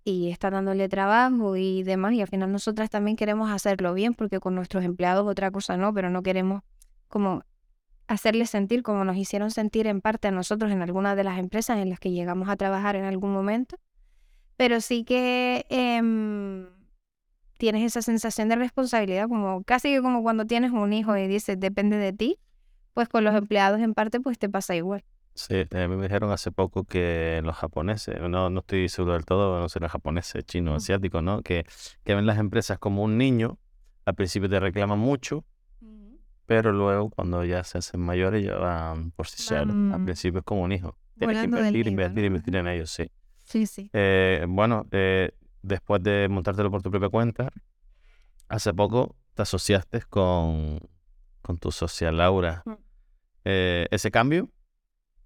y estás dándole trabajo y demás, y al final nosotras también queremos hacerlo bien, porque con nuestros empleados otra cosa no, pero no queremos como hacerles sentir como nos hicieron sentir en parte a nosotros en algunas de las empresas en las que llegamos a trabajar en algún momento pero sí que em, tienes esa sensación de responsabilidad, como casi que como cuando tienes un hijo y dices depende de ti, pues con los empleados en parte pues te pasa igual. Sí, eh, me dijeron hace poco que los japoneses, no, no estoy seguro del todo, no los japoneses, chinos, asiáticos, ¿no? Que, que ven las empresas como un niño, al principio te reclaman mucho, pero luego cuando ya se hacen mayores ya van por sí solos. Al principio es como un hijo. Tienes que invertir, invertir, invertir en ellos, sí. Sí, sí. Eh, bueno, eh, después de montártelo por tu propia cuenta, hace poco te asociaste con, con tu socia Laura. Mm. Eh, ¿Ese cambio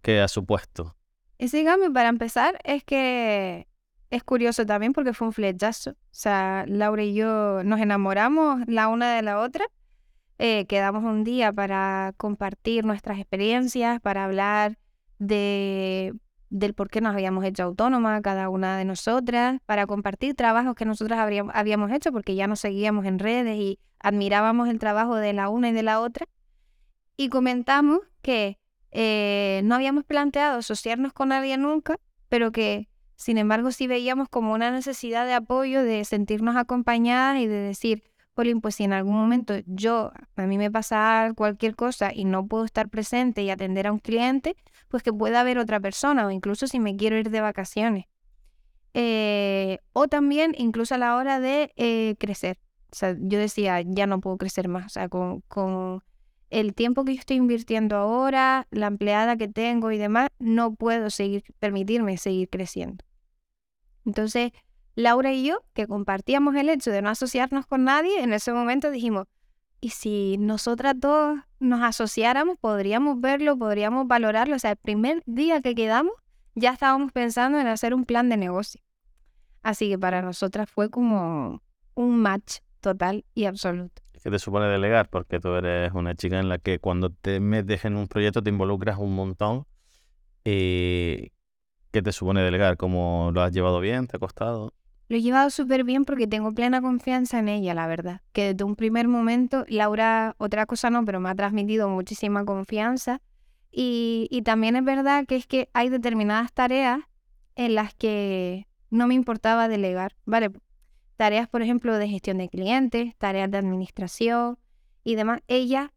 qué ha supuesto? Ese cambio, para empezar, es que es curioso también porque fue un flechazo. O sea, Laura y yo nos enamoramos la una de la otra. Quedamos un día para compartir nuestras experiencias, para hablar de del por qué nos habíamos hecho autónoma cada una de nosotras, para compartir trabajos que nosotras habíamos hecho, porque ya nos seguíamos en redes y admirábamos el trabajo de la una y de la otra. Y comentamos que eh, no habíamos planteado asociarnos con alguien nunca, pero que sin embargo sí veíamos como una necesidad de apoyo, de sentirnos acompañadas y de decir, Polín, pues si en algún momento yo, a mí me pasa cualquier cosa y no puedo estar presente y atender a un cliente, pues que pueda haber otra persona o incluso si me quiero ir de vacaciones. Eh, o también incluso a la hora de eh, crecer. O sea, yo decía, ya no puedo crecer más. O sea, con, con el tiempo que yo estoy invirtiendo ahora, la empleada que tengo y demás, no puedo seguir, permitirme seguir creciendo. Entonces, Laura y yo, que compartíamos el hecho de no asociarnos con nadie, en ese momento dijimos, ¿y si nosotras dos nos asociáramos, podríamos verlo, podríamos valorarlo? O sea, el primer día que quedamos, ya estábamos pensando en hacer un plan de negocio. Así que para nosotras fue como un match total y absoluto. ¿Qué te supone delegar? Porque tú eres una chica en la que cuando te metes en un proyecto te involucras un montón. ¿Qué te supone delegar? ¿Cómo lo has llevado bien? ¿Te ha costado? Lo he llevado súper bien porque tengo plena confianza en ella, la verdad. Que desde un primer momento, Laura, otra cosa no, pero me ha transmitido muchísima confianza. Y, y también es verdad que es que hay determinadas tareas en las que no me importaba delegar, ¿vale? Tareas, por ejemplo, de gestión de clientes, tareas de administración y demás. Ella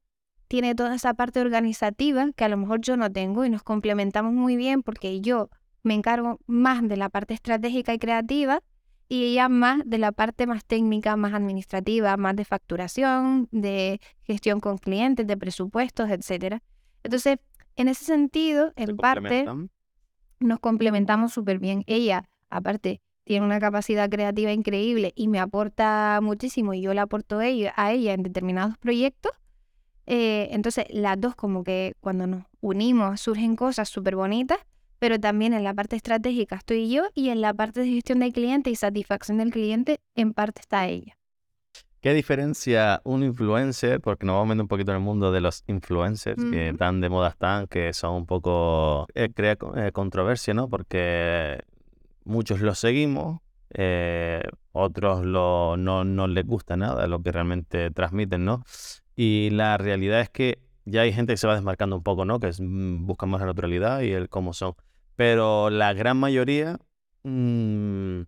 tiene toda esa parte organizativa que a lo mejor yo no tengo y nos complementamos muy bien porque yo me encargo más de la parte estratégica y creativa y ella más de la parte más técnica, más administrativa, más de facturación, de gestión con clientes, de presupuestos, etcétera. Entonces, en ese sentido, en parte nos complementamos súper bien. Ella, aparte, tiene una capacidad creativa increíble y me aporta muchísimo y yo le aporto a ella, a ella en determinados proyectos. Eh, entonces, las dos como que cuando nos unimos surgen cosas súper bonitas pero también en la parte estratégica estoy yo y en la parte de gestión del cliente y satisfacción del cliente en parte está ella. ¿Qué diferencia un influencer, porque nos vamos a meter un poquito en el mundo de los influencers, que tan de moda están, que son un poco, eh, crea eh, controversia, ¿no? Porque muchos los seguimos, eh, otros lo, no, no les gusta nada lo que realmente transmiten, ¿no? Y la realidad es que ya hay gente que se va desmarcando un poco, ¿no? Que mm, buscan más la naturalidad y el cómo son pero la gran mayoría mm,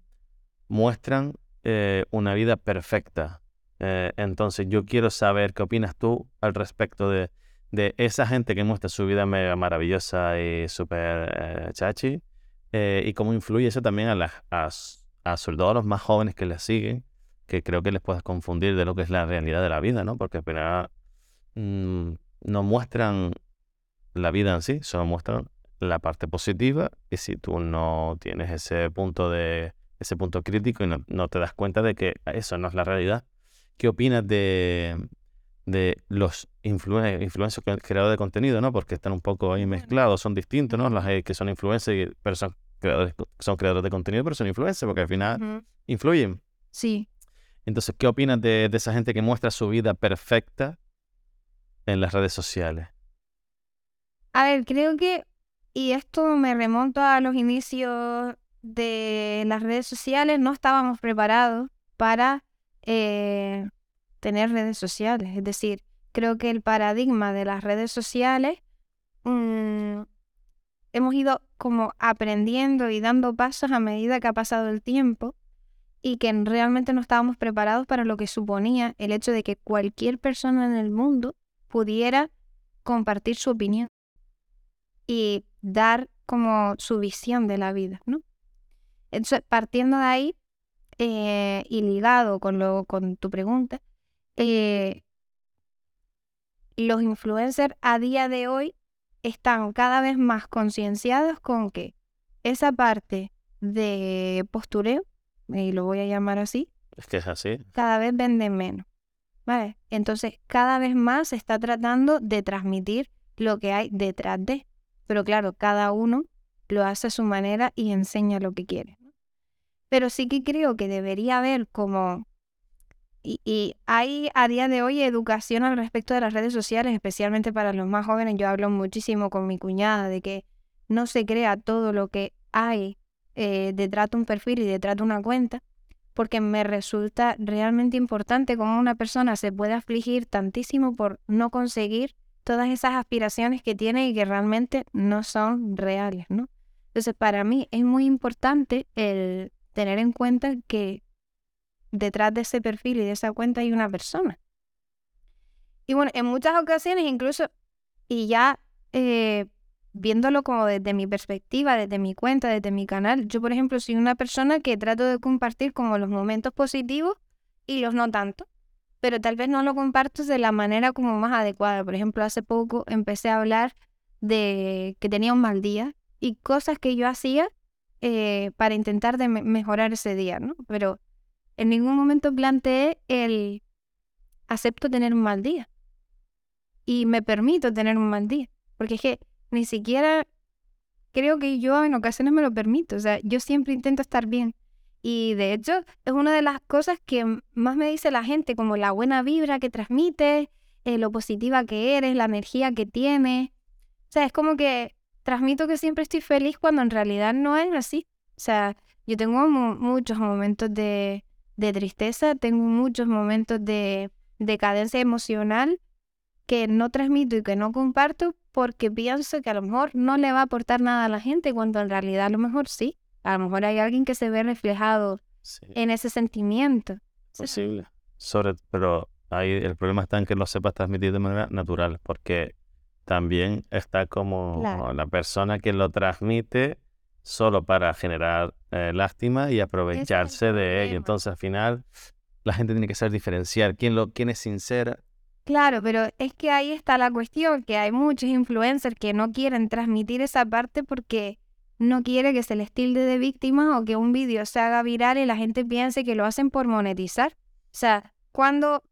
muestran eh, una vida perfecta. Eh, entonces yo quiero saber qué opinas tú al respecto de, esa gente que muestra su vida mega maravillosa y súper eh, chachi y cómo influye eso también a, las, a, sobre los más jóvenes que les siguen, que creo que les puedes confundir de lo que es la realidad de la vida, ¿no? Porque al mm, no muestran la vida en sí, solo muestran la parte positiva y si tú no tienes ese punto de ese punto crítico y no, te das cuenta de que eso no es la realidad. ¿Qué opinas de, de los influencers creadores de contenido, ¿no? Porque están un poco ahí mezclados, son distintos, ¿no? Las que son influencers y son creadores, son creadores de contenido, pero son influencers porque al final influyen. Sí. Entonces, ¿qué opinas de, de esa gente que muestra su vida perfecta en las redes sociales? A ver, creo que, y esto me remonto a los inicios de las redes sociales, no estábamos preparados para eh, tener redes sociales. Es decir, creo que el paradigma de las redes sociales mm, hemos ido como aprendiendo y dando pasos a medida que ha pasado el tiempo y que realmente no estábamos preparados para lo que suponía el hecho de que cualquier persona en el mundo pudiera compartir su opinión y dar como su visión de la vida, ¿no? Entonces, partiendo de ahí eh, y ligado con, lo, con tu pregunta, eh, los influencers a día de hoy están cada vez más concienciados con que esa parte de postureo, y lo voy a llamar así, es que es así, cada vez vende menos. ¿Vale? Entonces, cada vez más se está tratando de transmitir lo que hay detrás de. Pero claro, cada uno lo hace a su manera y enseña lo que quiere. Pero sí que creo que debería haber como y, hay a día de hoy educación al respecto de las redes sociales, especialmente para los más jóvenes. Yo hablo muchísimo con mi cuñada de que no se crea todo lo que hay eh, detrás de un perfil y detrás de una cuenta, porque me resulta realmente importante cómo una persona se puede afligir tantísimo por no conseguir todas esas aspiraciones que tiene y que realmente no son reales, ¿no? Entonces, para mí es muy importante el tener en cuenta que detrás de ese perfil y de esa cuenta hay una persona. Y bueno, en muchas ocasiones incluso, y ya eh, viéndolo como desde mi perspectiva, desde mi cuenta, desde mi canal, yo por ejemplo soy una persona que trato de compartir como los momentos positivos y los no tanto, pero tal vez no lo comparto de la manera como más adecuada. Por ejemplo, hace poco empecé a hablar de que tenía un mal día y cosas que yo hacía eh, para intentar de mejorar ese día, ¿no? Pero en ningún momento planteé el acepto tener un mal día. Y me permito tener un mal día. Porque es que ni siquiera creo que yo en ocasiones me lo permito. O sea, yo siempre intento estar bien. Y de hecho es una de las cosas que más me dice la gente, como la buena vibra que transmite, eh, lo positiva que eres, la energía que tienes. O sea, es como que transmito que siempre estoy feliz cuando en realidad no es así. O sea, yo tengo muchos momentos de, de tristeza, tengo muchos momentos de decadencia emocional que no transmito y que no comparto porque pienso que a lo mejor no le va a aportar nada a la gente cuando en realidad a lo mejor sí. A lo mejor hay alguien que se ve reflejado en ese sentimiento. Posible. Sobre, pero ahí el problema está en que lo sepas transmitir de manera natural, porque también está como la persona que lo transmite solo para generar eh, lástima y aprovecharse de ello. Entonces, al final, la gente tiene que saber diferenciar quién, lo, quién es sincera. Claro, pero es que ahí está la cuestión, que hay muchos influencers que no quieren transmitir esa parte porque no quiere que se les tilde de víctima o que un vídeo se haga viral y la gente piense que lo hacen por monetizar. O sea, cuando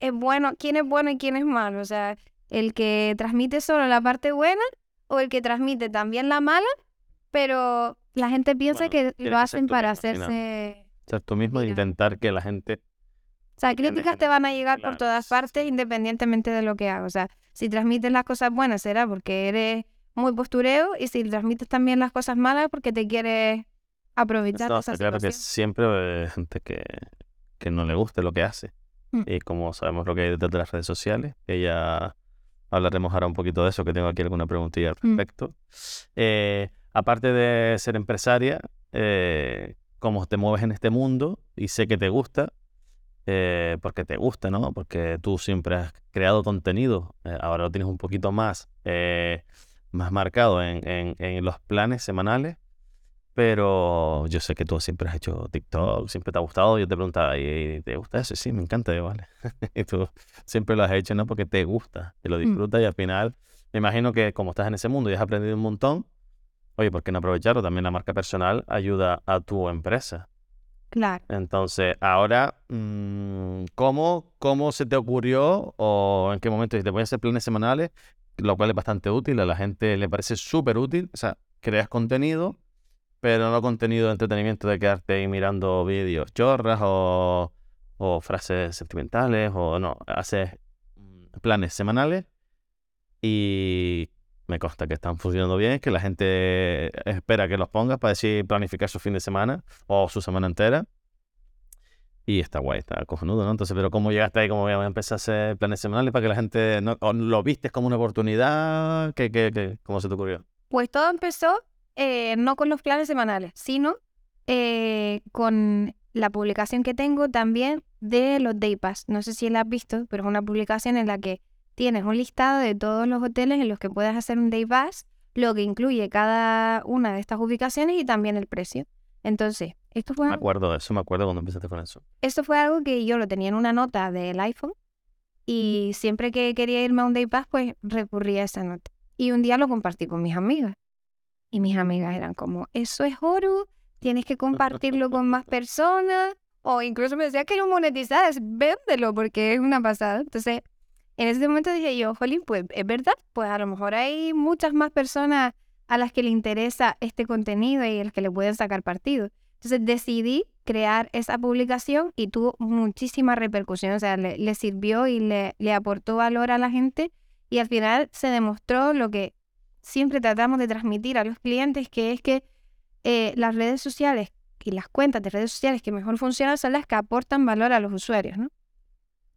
es bueno, quién es bueno y quién es malo. O sea, el que transmite solo la parte buena o el que transmite también la mala pero la gente piensa que lo hacen para hacerse... Ser tú mismo intentar que la gente... O sea, críticas te van a llegar por todas partes independientemente de lo que hagas. O sea, si transmites las cosas buenas será porque eres muy postureo y si transmites también las cosas malas porque te quieres aprovechar no, esa claro que siempre hay gente que, que no le guste lo que hace. Mm. Y como sabemos lo que hay detrás de las redes sociales, que ya hablaremos ahora un poquito de eso, que tengo aquí alguna preguntilla al mm. respecto. Eh, aparte de ser empresaria, eh, cómo te mueves en este mundo y sé que te gusta, eh, porque te gusta, ¿no? Porque tú siempre has creado contenido, eh, ahora lo tienes un poquito más, más marcado en, en, los planes semanales, pero yo sé que tú siempre has hecho TikTok, siempre te ha gustado, yo te preguntaba, ¿y te gusta eso? Sí, me encanta, vale. y tú siempre lo has hecho, ¿no? Porque te gusta, te lo mm. disfrutas y al final, me imagino que como estás en ese mundo y has aprendido un montón, Oye, ¿por qué no aprovecharlo? También la marca personal ayuda a tu empresa. Claro. Entonces, ahora, mm, ¿cómo, ¿cómo se te ocurrió o en qué momento te voy a hacer planes semanales? Lo cual es bastante útil, a la gente le parece súper útil. O sea, creas contenido, pero no contenido de entretenimiento de quedarte ahí mirando vídeos chorras o, o frases sentimentales o no. Haces planes semanales y me consta que están funcionando bien, que la gente espera que los pongas para decir planificar su fin de semana o su semana entera. Y está guay, está cojonudo, ¿no? Entonces, pero ¿cómo llegaste ahí? ¿Cómo empezaste a hacer planes semanales para que la gente no, lo viste como una oportunidad? ¿Qué, qué, ¿Cómo se te ocurrió? Pues todo empezó eh, no con los planes semanales, sino eh, con la publicación que tengo también de los Day Pass. No sé si la has visto, pero es una publicación en la que tienes un listado de todos los hoteles en los que puedes hacer un day pass, lo que incluye cada una de estas ubicaciones y también el precio. Entonces, esto fue... Me acuerdo de eso, me acuerdo cuando empezaste con eso. Esto fue algo que yo lo tenía en una nota del iPhone y siempre que quería irme a un day pass, pues recurría a esa nota. Y un día lo compartí con mis amigas. Y mis amigas eran como, eso es oro, tienes que compartirlo con más personas. O incluso me decía que lo monetizas, véndelo porque es una pasada. Entonces, en ese momento dije yo, jolín, pues es verdad, pues a lo mejor hay muchas más personas a las que le interesa este contenido y a las que le pueden sacar partido. Entonces decidí crear esa publicación y tuvo muchísima repercusión, o sea, le, sirvió y le, aportó valor a la gente y al final se demostró lo que siempre tratamos de transmitir a los clientes, que es que eh, las redes sociales y las cuentas de redes sociales que mejor funcionan son las que aportan valor a los usuarios, ¿no?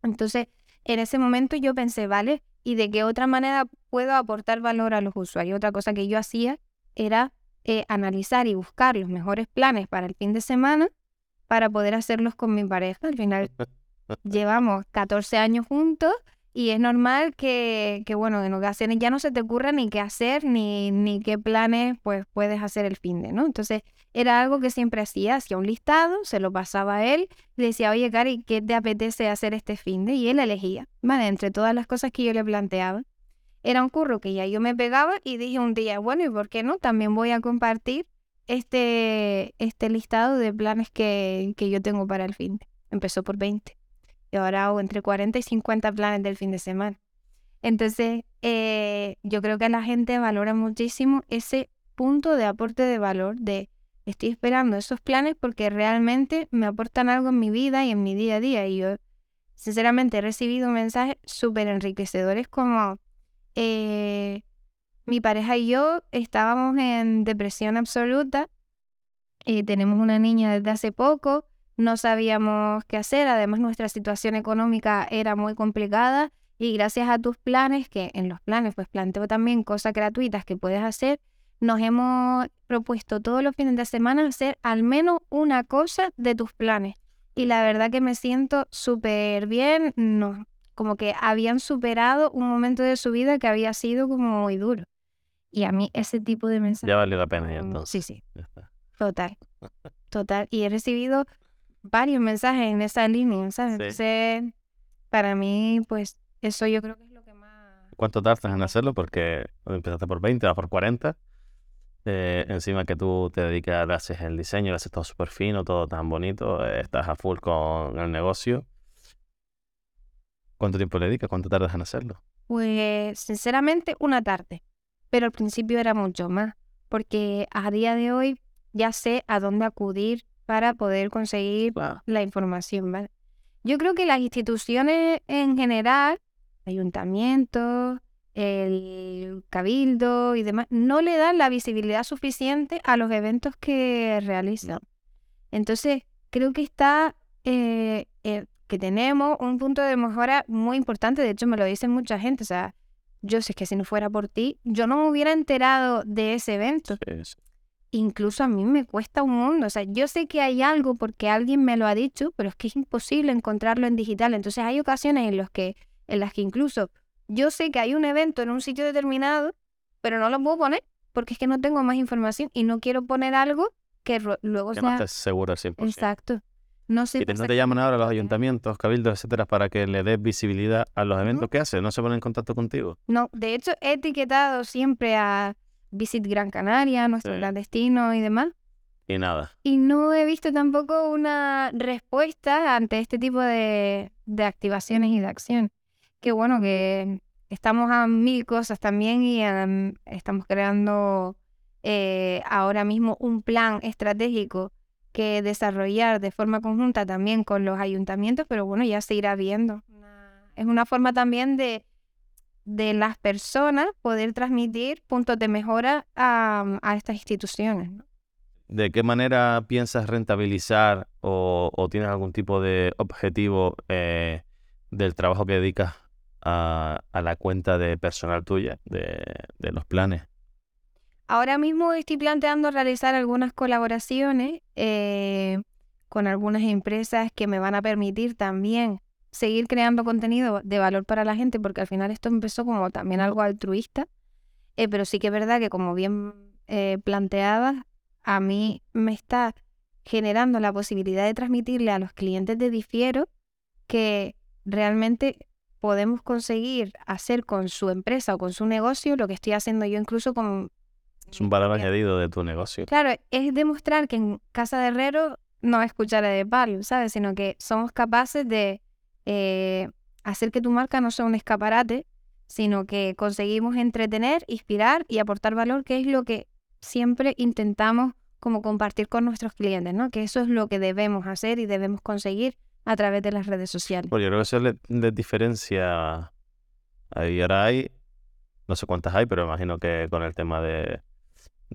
Entonces, en ese momento yo pensé, vale, ¿y de qué otra manera puedo aportar valor a los usuarios? Otra cosa que yo hacía era eh, analizar y buscar los mejores planes para el fin de semana para poder hacerlos con mi pareja. Al final llevamos 14 años juntos y es normal que, que, bueno, en ocasiones ya no se te ocurra ni qué hacer ni, ni qué planes pues puedes hacer el fin de, ¿no? Entonces era algo que siempre hacía, hacía un listado, se lo pasaba a él, le decía, oye, Cari, ¿qué te apetece hacer este fin de? Y él elegía, ¿vale? Entre todas las cosas que yo le planteaba. Era un curro que ya yo me pegaba y dije un día, bueno, ¿y por qué no? También voy a compartir este, este listado de planes que, que yo tengo para el fin de. Empezó por 20 y ahora hago entre 40 y 50 planes del fin de semana. Entonces, eh, yo creo que la gente valora muchísimo ese punto de aporte de valor, de estoy esperando esos planes porque realmente me aportan algo en mi vida y en mi día a día. Y yo, sinceramente, he recibido mensajes súper enriquecedores como eh, mi pareja y yo estábamos en depresión absoluta, y tenemos una niña desde hace poco, no sabíamos qué hacer, además nuestra situación económica era muy complicada y gracias a tus planes, que en los planes pues planteo también cosas gratuitas que puedes hacer, nos hemos propuesto todos los fines de semana hacer al menos una cosa de tus planes. Y la verdad que me siento súper bien, no, como que habían superado un momento de su vida que había sido como muy duro. Y a mí ese tipo de mensajes... Ya valió la pena ya entonces. Sí, sí. Total. Total. Y he recibido varios mensajes en esa línea, ¿sabes? Entonces, para mí, pues eso yo creo que es lo que más... ¿Cuánto tardas en hacerlo? Porque empezaste por 20, vas por 40. Eh, encima que tú te dedicas, haces el diseño, haces todo súper fino, todo tan bonito, eh, estás a full con el negocio. ¿Cuánto tiempo le dedicas? ¿Cuánto tardas en hacerlo? Pues sinceramente una tarde, pero al principio era mucho más, porque a día de hoy ya sé a dónde acudir para poder conseguir la información. ¿vale? Yo creo que las instituciones en general, ayuntamientos, el cabildo y demás, no le dan la visibilidad suficiente a los eventos que realizan. Entonces, creo que está, eh, eh, que tenemos un punto de mejora muy importante, de hecho me lo dicen mucha gente, o sea, yo sé que si no fuera por ti, yo no me hubiera enterado de ese evento incluso a mí me cuesta un mundo. O sea, yo sé que hay algo porque alguien me lo ha dicho, pero es que es imposible encontrarlo en digital. Entonces hay ocasiones en, los que, en las que incluso yo sé que hay un evento en un sitio determinado, pero no lo puedo poner porque es que no tengo más información y no quiero poner algo que luego que sea... no estés segura 100%. Exacto. No sé. Y no te llaman ahora los ayuntamientos, cabildos, etcétera, para que le des visibilidad a los eventos que haces. ¿No se ponen en contacto contigo? No, de hecho he etiquetado siempre a Visit Gran Canaria, nuestro gran destino y demás. y nada. Y no he visto tampoco una respuesta ante este tipo de, de activaciones y de acción. Que bueno, que estamos a mil cosas también y em, estamos creando eh, ahora mismo un plan estratégico que desarrollar de forma conjunta también con los ayuntamientos, pero bueno, ya se irá viendo. Es una forma también de, de las personas poder transmitir puntos de mejora a, a estas instituciones. ¿De qué manera piensas rentabilizar o, o tienes algún tipo de objetivo eh, del trabajo que dedicas a, a, la cuenta de personal tuya, de, de los planes? Ahora mismo estoy planteando realizar algunas colaboraciones eh, con algunas empresas que me van a permitir también seguir creando contenido de valor para la gente, porque al final esto empezó como también algo altruista, eh, pero sí que es verdad que como bien eh, planteabas, a mí me está generando la posibilidad de transmitirle a los clientes de Difiero que realmente podemos conseguir hacer con su empresa o con su negocio lo que estoy haciendo yo incluso con es un valor añadido de tu negocio. Claro, es demostrar que en Casa de Herrero no es cuchara de palo, ¿sabes? Sino que somos capaces de eh, hacer que tu marca no sea un escaparate, sino que conseguimos entretener, inspirar y aportar valor, que es lo que siempre intentamos como compartir con nuestros clientes, ¿no? Que eso es lo que debemos hacer y debemos conseguir a través de las redes sociales. Pues yo creo que eso le, le diferencia. Ahí ahora hay, no sé cuántas hay, pero imagino que con el tema de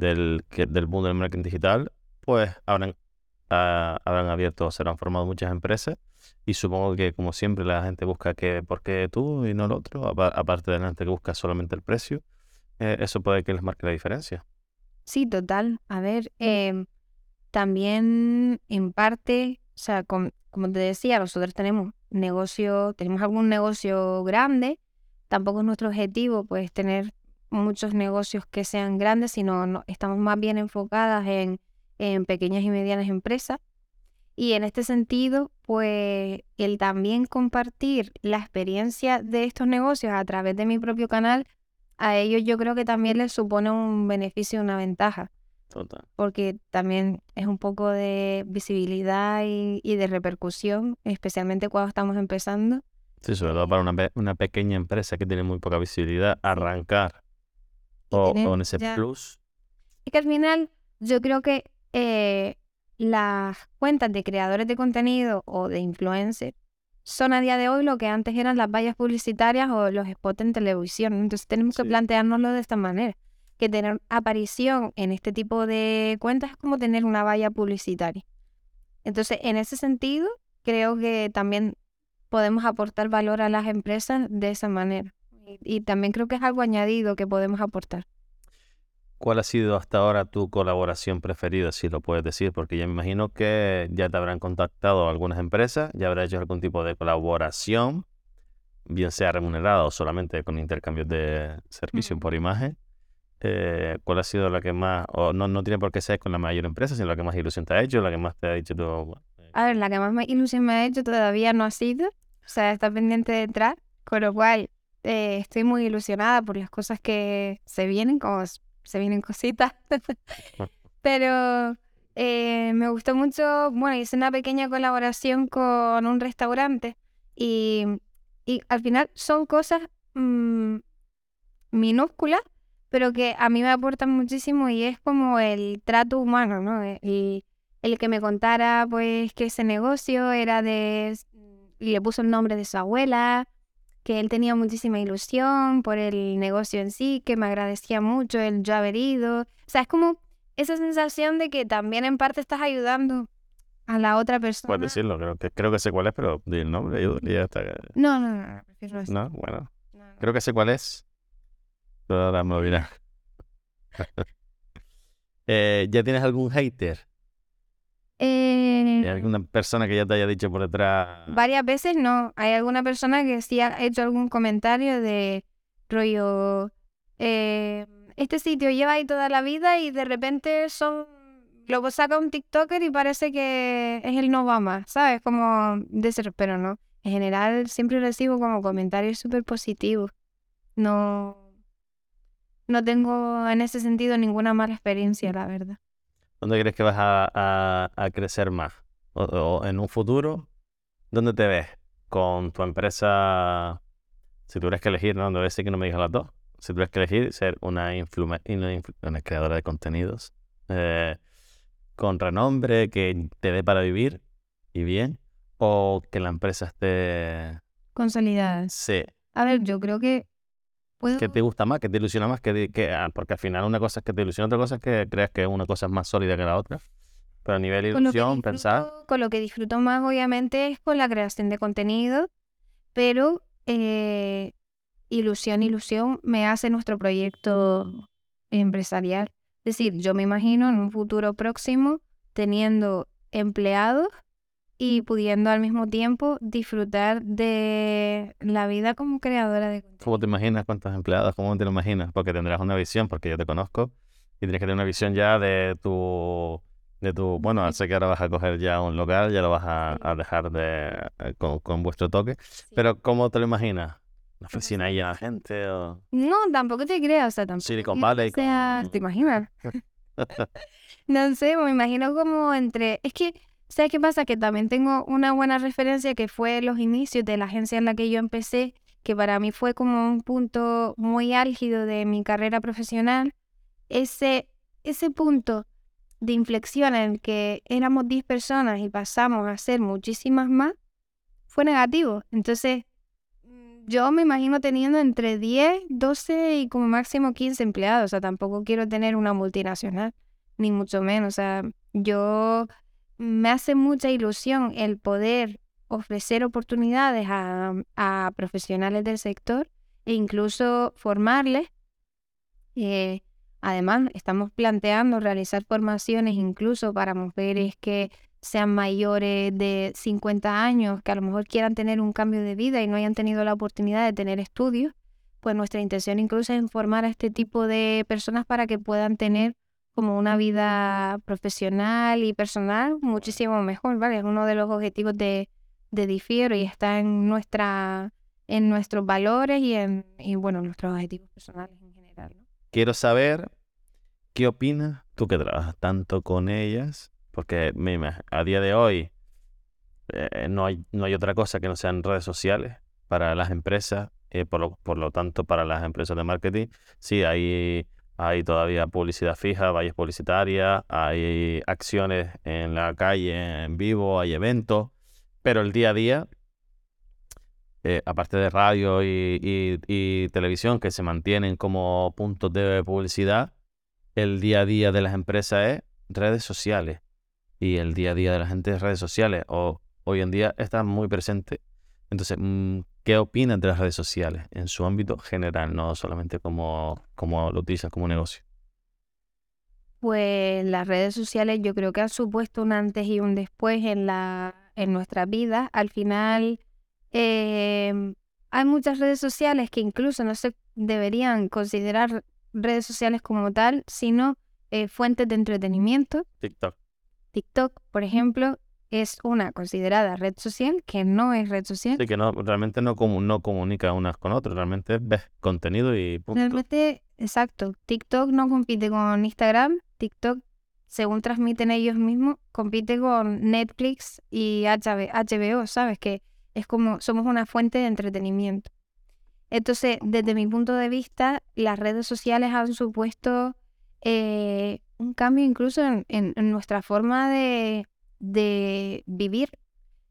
del, que, del mundo del marketing digital, pues habrán, uh, habrán abierto, se han formado muchas empresas y supongo que como siempre la gente busca que, ¿por qué tú y no el otro? Aparte de la gente que busca solamente el precio, eh, eso puede que les marque la diferencia. Sí, total. A ver, eh, también en parte, o sea, com, como te decía, nosotros tenemos negocio, tenemos algún negocio grande, tampoco es nuestro objetivo pues tener muchos negocios que sean grandes, sino no, estamos más bien enfocadas en, en pequeñas y medianas empresas. Y en este sentido, pues el también compartir la experiencia de estos negocios a través de mi propio canal, a ellos yo creo que también les supone un beneficio, una ventaja. Total. Porque también es un poco de visibilidad y, y de repercusión, especialmente cuando estamos empezando. Sí, sobre todo para una, una pequeña empresa que tiene muy poca visibilidad, arrancar o con ese ya. plus. Es que al final yo creo que eh, las cuentas de creadores de contenido o de influencers son a día de hoy lo que antes eran las vallas publicitarias o los spots en televisión. Entonces tenemos que planteárnoslo de esta manera. Que tener aparición en este tipo de cuentas es como tener una valla publicitaria. Entonces, en ese sentido, creo que también podemos aportar valor a las empresas de esa manera. Y, también creo que es algo añadido que podemos aportar. ¿Cuál ha sido hasta ahora tu colaboración preferida, si lo puedes decir? Porque ya me imagino que ya te habrán contactado algunas empresas, ya habrás hecho algún tipo de colaboración, bien sea remunerada o solamente con intercambios de servicios por imagen. Eh, ¿cuál ha sido la que más, o no, no tiene por qué ser con la mayor empresa, sino la que más ilusión te ha hecho, la que más te ha dicho tú? "Bueno, eh, A ver, la que más ilusión me ha hecho todavía no ha sido, o sea, está pendiente de entrar, con lo cual eh, estoy muy ilusionada por las cosas que se vienen, como se vienen cositas. Pero eh, me gustó mucho, bueno, hice una pequeña colaboración con un restaurante y, y al final son cosas mm, minúsculas, pero que a mí me aportan muchísimo y es como el trato humano, ¿no? El, el que me contara pues que ese negocio era de y le puso el nombre de su abuela, que él tenía muchísima ilusión por el negocio en sí, que me agradecía mucho el yo haber ido. O sea, es como esa sensación de que también en parte estás ayudando a la otra persona. puedes decirlo, creo que, creo que sé cuál es, pero di el nombre y ya está. No, no, no, no, prefiero no decir. No, bueno, No, no. creo que sé cuál es. Me lo dirás. Eh, ¿ya tienes algún hater? Eh, ¿Hay alguna persona que ya te haya dicho por detrás? Varias veces no. Hay alguna persona que sí ha hecho algún comentario de rollo, eh, este sitio lleva ahí toda la vida y de repente son, lo saca un TikToker y parece que es el no va más, ¿sabes? Como de ser, pero no. En general siempre recibo como comentarios súper positivos. No, no tengo en ese sentido ninguna mala experiencia, la verdad. ¿Dónde crees que vas a, a, crecer más? O, en un futuro, ¿dónde te ves? Con tu empresa, si tuvieras que elegir, no, no decir que no me digas las dos. Si tuvieras que elegir ser una, una, creadora de contenidos eh, con renombre que te dé para vivir y bien, o que la empresa esté consolidada. Sí. A ver, yo creo que ¿Qué te gusta más? ¿Qué te ilusiona más? Que, que, ah, porque al final una cosa es que te ilusiona, otra cosa es que creas que una cosa es más sólida que la otra. Pero a nivel ilusión, pensar... Con lo que disfruto más, obviamente, es con la creación de contenido, pero eh, ilusión, ilusión me hace nuestro proyecto empresarial. Es decir, yo me imagino en un futuro próximo teniendo empleados y pudiendo al mismo tiempo disfrutar de la vida como creadora de contenido. ¿Cómo te imaginas cuántos empleados? ¿Cómo te lo imaginas? Porque tendrás una visión, porque yo te conozco, y tienes que tener una visión ya de tu, de tu, bueno, sé que ahora vas a coger ya un local, ya lo vas a, dejar de, eh, con, vuestro toque, pero ¿cómo te lo imaginas? ¿Una oficina ahí a la gente? O... No, tampoco te creas, o sea, tampoco. Silicon Valley. O sea, ¿te imaginas? no sé, me imagino como entre, es que ¿Sabes qué pasa? Que también tengo una buena referencia que fue los inicios de la agencia en la que yo empecé, que para mí fue como un punto muy álgido de mi carrera profesional. Ese, ese punto de inflexión en el que éramos 10 personas y pasamos a ser muchísimas más, fue negativo. Entonces, yo me imagino teniendo entre 10, 12 y como máximo 15 empleados. O sea, tampoco quiero tener una multinacional, ni mucho menos. O sea, yo me hace mucha ilusión el poder ofrecer oportunidades a, profesionales del sector e incluso formarles. Eh, además, estamos planteando realizar formaciones incluso para mujeres que sean mayores de 50 años, que a lo mejor quieran tener un cambio de vida y no hayan tenido la oportunidad de tener estudios, pues nuestra intención incluso es informar a este tipo de personas para que puedan tener como una vida profesional y personal muchísimo mejor, ¿vale? Es uno de los objetivos de, de Difiero y está en nuestra en nuestros valores y en y bueno, nuestros objetivos personales en general. Quiero saber qué opinas tú que trabajas tanto con ellas, porque a día de hoy eh, no, hay, no hay otra cosa que no sean redes sociales para las empresas, eh, por, lo, por lo tanto para las empresas de marketing. Sí, hay hay todavía publicidad fija, valles publicitarias, hay acciones en la calle, en vivo, hay eventos, pero el día a día, eh, aparte de radio y, televisión que se mantienen como puntos de publicidad, el día a día de las empresas es redes sociales. Y el día a día de la gente es redes sociales. O hoy en día está muy presente. Entonces, mm, ¿Qué opinas de las redes sociales en su ámbito general, no solamente como, como lo utilizas como negocio? Pues las redes sociales yo creo que han supuesto un antes y un después en, la, en nuestra vida. Al final em, hay muchas redes sociales que incluso no se deberían considerar redes sociales como tal, sino eh, fuentes de entretenimiento. TikTok. TikTok, por ejemplo, es una considerada red social que no es red social. Sí, que no, realmente no, no comunica unas con otras, realmente ves contenido y punto. Realmente, exacto. TikTok no compite con Instagram, TikTok, según transmiten ellos mismos, compite con Netflix y HBO, ¿sabes? Que es como, somos una fuente de entretenimiento. Entonces, desde mi punto de vista, las redes sociales han supuesto eh, un cambio incluso en nuestra forma de de vivir.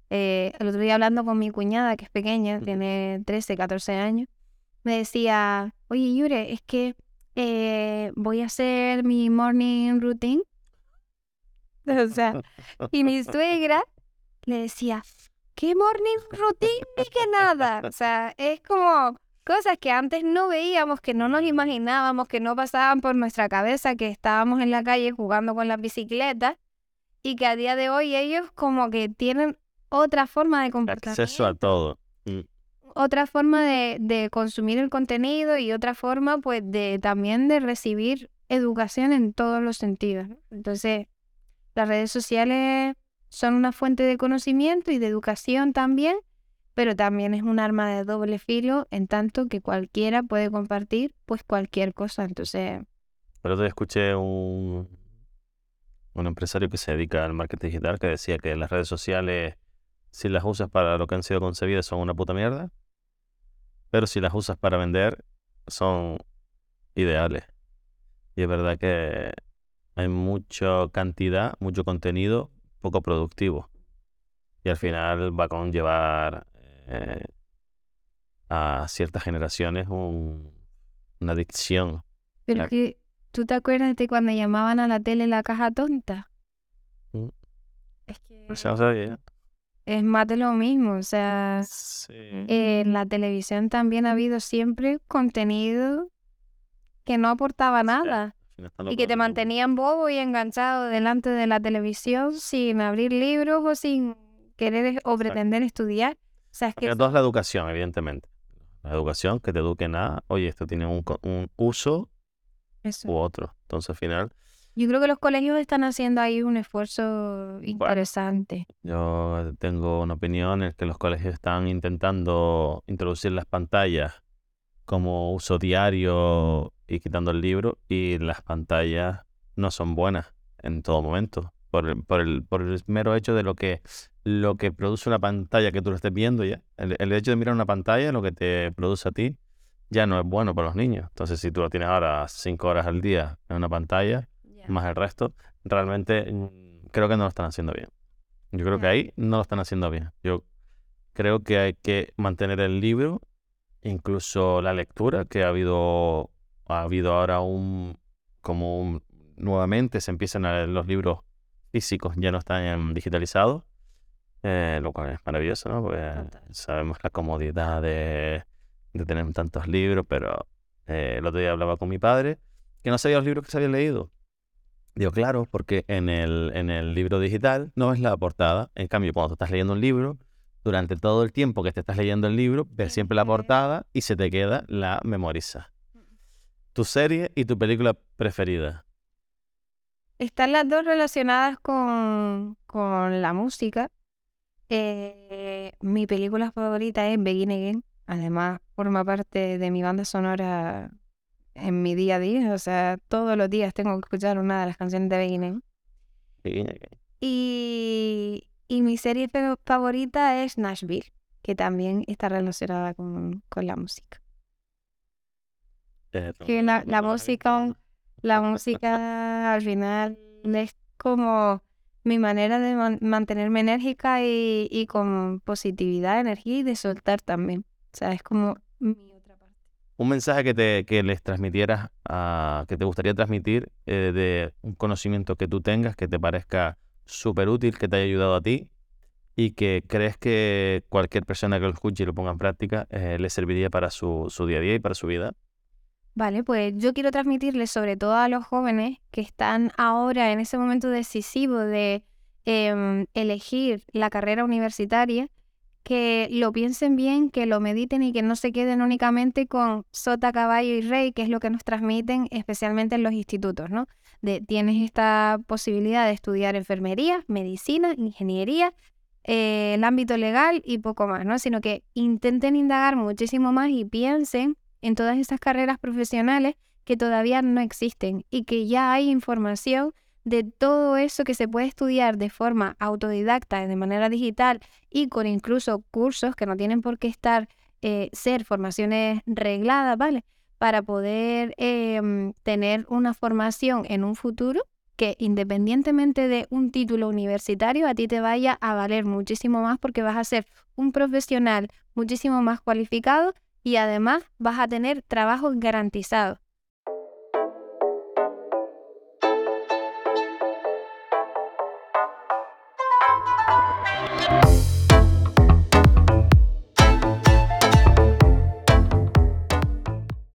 Eh, el otro día hablando con mi cuñada, que es pequeña, tiene 13, 14 años, me decía, oye Yure, es que eh, voy a hacer mi morning routine. O sea, y mi suegra le decía, ¿qué morning routine? Ni que nada. O sea, es como cosas que antes no veíamos, que no nos imaginábamos, que no pasaban por nuestra cabeza, que estábamos en la calle jugando con las bicicletas y que a día de hoy ellos como que tienen otra forma de comportarse. Acceso a todo. Mm. Otra forma de, de, consumir el contenido y otra forma pues de también de recibir educación en todos los sentidos. Entonces, las redes sociales son una fuente de conocimiento y de educación también, pero también es un arma de doble filo en tanto que cualquiera puede compartir pues cualquier cosa. Entonces... Pero te escuché un, un empresario que se dedica al marketing digital, que decía que las redes sociales, si las usas para lo que han sido concebidas, son una puta mierda, pero si las usas para vender, son ideales. Y es verdad que hay mucha cantidad, mucho contenido poco productivo. Y al final va a conllevar eh, a ciertas generaciones una adicción. Pero que, ¿tú te acuerdas de cuando llamaban a la tele la caja tonta? Mm. Es que Pues ya lo sabía. es más de lo mismo, o sea, Sí. en la televisión también ha habido siempre contenido que no aportaba nada. Y que te mantenían bobo y enganchado delante de la televisión sin abrir libros o sin querer o pretender estudiar. O sea, es que todo es la educación, evidentemente. La educación, que te eduquen a, oye, esto tiene un, un uso eso. u otro. Entonces, al final, Yo creo que los colegios están haciendo ahí un esfuerzo interesante. yo tengo una opinión en que los colegios están intentando introducir las pantallas como uso diario y quitando el libro, y las pantallas no son buenas en todo momento. Por el, por el, por el mero hecho de lo que, lo que produce una pantalla que tú lo estés viendo ya. El, el hecho de mirar una pantalla, lo que te produce a ti, ya no es bueno para los niños. Entonces, si tú lo tienes ahora cinco horas al día en una pantalla, más el resto, realmente mm, creo que no lo están haciendo bien. Yo creo que ahí no lo están haciendo bien. Yo creo que hay que mantener el libro, incluso la lectura, que ha habido, ha habido ahora un, como un- nuevamente se empiezan a leer los libros físicos, ya no están digitalizados, eh, lo cual es maravilloso, ¿no? Porque sabemos la comodidad de, de tener tantos libros, pero eh, el otro día hablaba con mi padre que no sabía los libros que se había leído. Digo, claro, porque en el, en el libro digital no ves la portada. En cambio, cuando tú estás leyendo un libro, durante todo el tiempo que te estás leyendo el libro, ves siempre la portada y se te queda la memoriza. Tu serie y tu película preferida. Están las dos relacionadas con, con la música. Eh, mi película favorita es Begin Again. Además, forma parte de mi banda sonora en mi día a día. O sea, todos los días tengo que escuchar una de las canciones de Begin Again. Y, y mi serie fa- favorita es Nashville, que también está relacionada con, con la música. Eh, Que la, la música, la música al final es como mi manera de man- mantenerme enérgica y, y con positividad, energía y de soltar también. O sea, es como mi otra parte. Un mensaje que, te, que les transmitieras, a, que te gustaría transmitir eh, de un conocimiento que tú tengas que te parezca súper útil, que te haya ayudado a ti y que crees que cualquier persona que lo escuche y lo ponga en práctica eh, le serviría para su, su día a día y para su vida. Vale, pues yo quiero transmitirles sobre todo a los jóvenes que están ahora en ese momento decisivo de em, elegir la carrera universitaria, que lo piensen bien, que lo mediten y que no se queden únicamente con sota, caballo y rey, que es lo que nos transmiten especialmente en los institutos, ¿no? De tienes esta posibilidad de estudiar enfermería, medicina, ingeniería, eh, el ámbito legal y poco más, ¿no? Sino que intenten indagar muchísimo más y piensen en todas esas carreras profesionales que todavía no existen y que ya hay información de todo eso que se puede estudiar de forma autodidacta, de manera digital y con incluso cursos que no tienen por qué estar, eh, ser formaciones regladas, ¿vale? Para poder em, tener una formación en un futuro que independientemente de un título universitario, a ti te vaya a valer muchísimo más porque vas a ser un profesional muchísimo más cualificado y además vas a tener trabajo garantizado.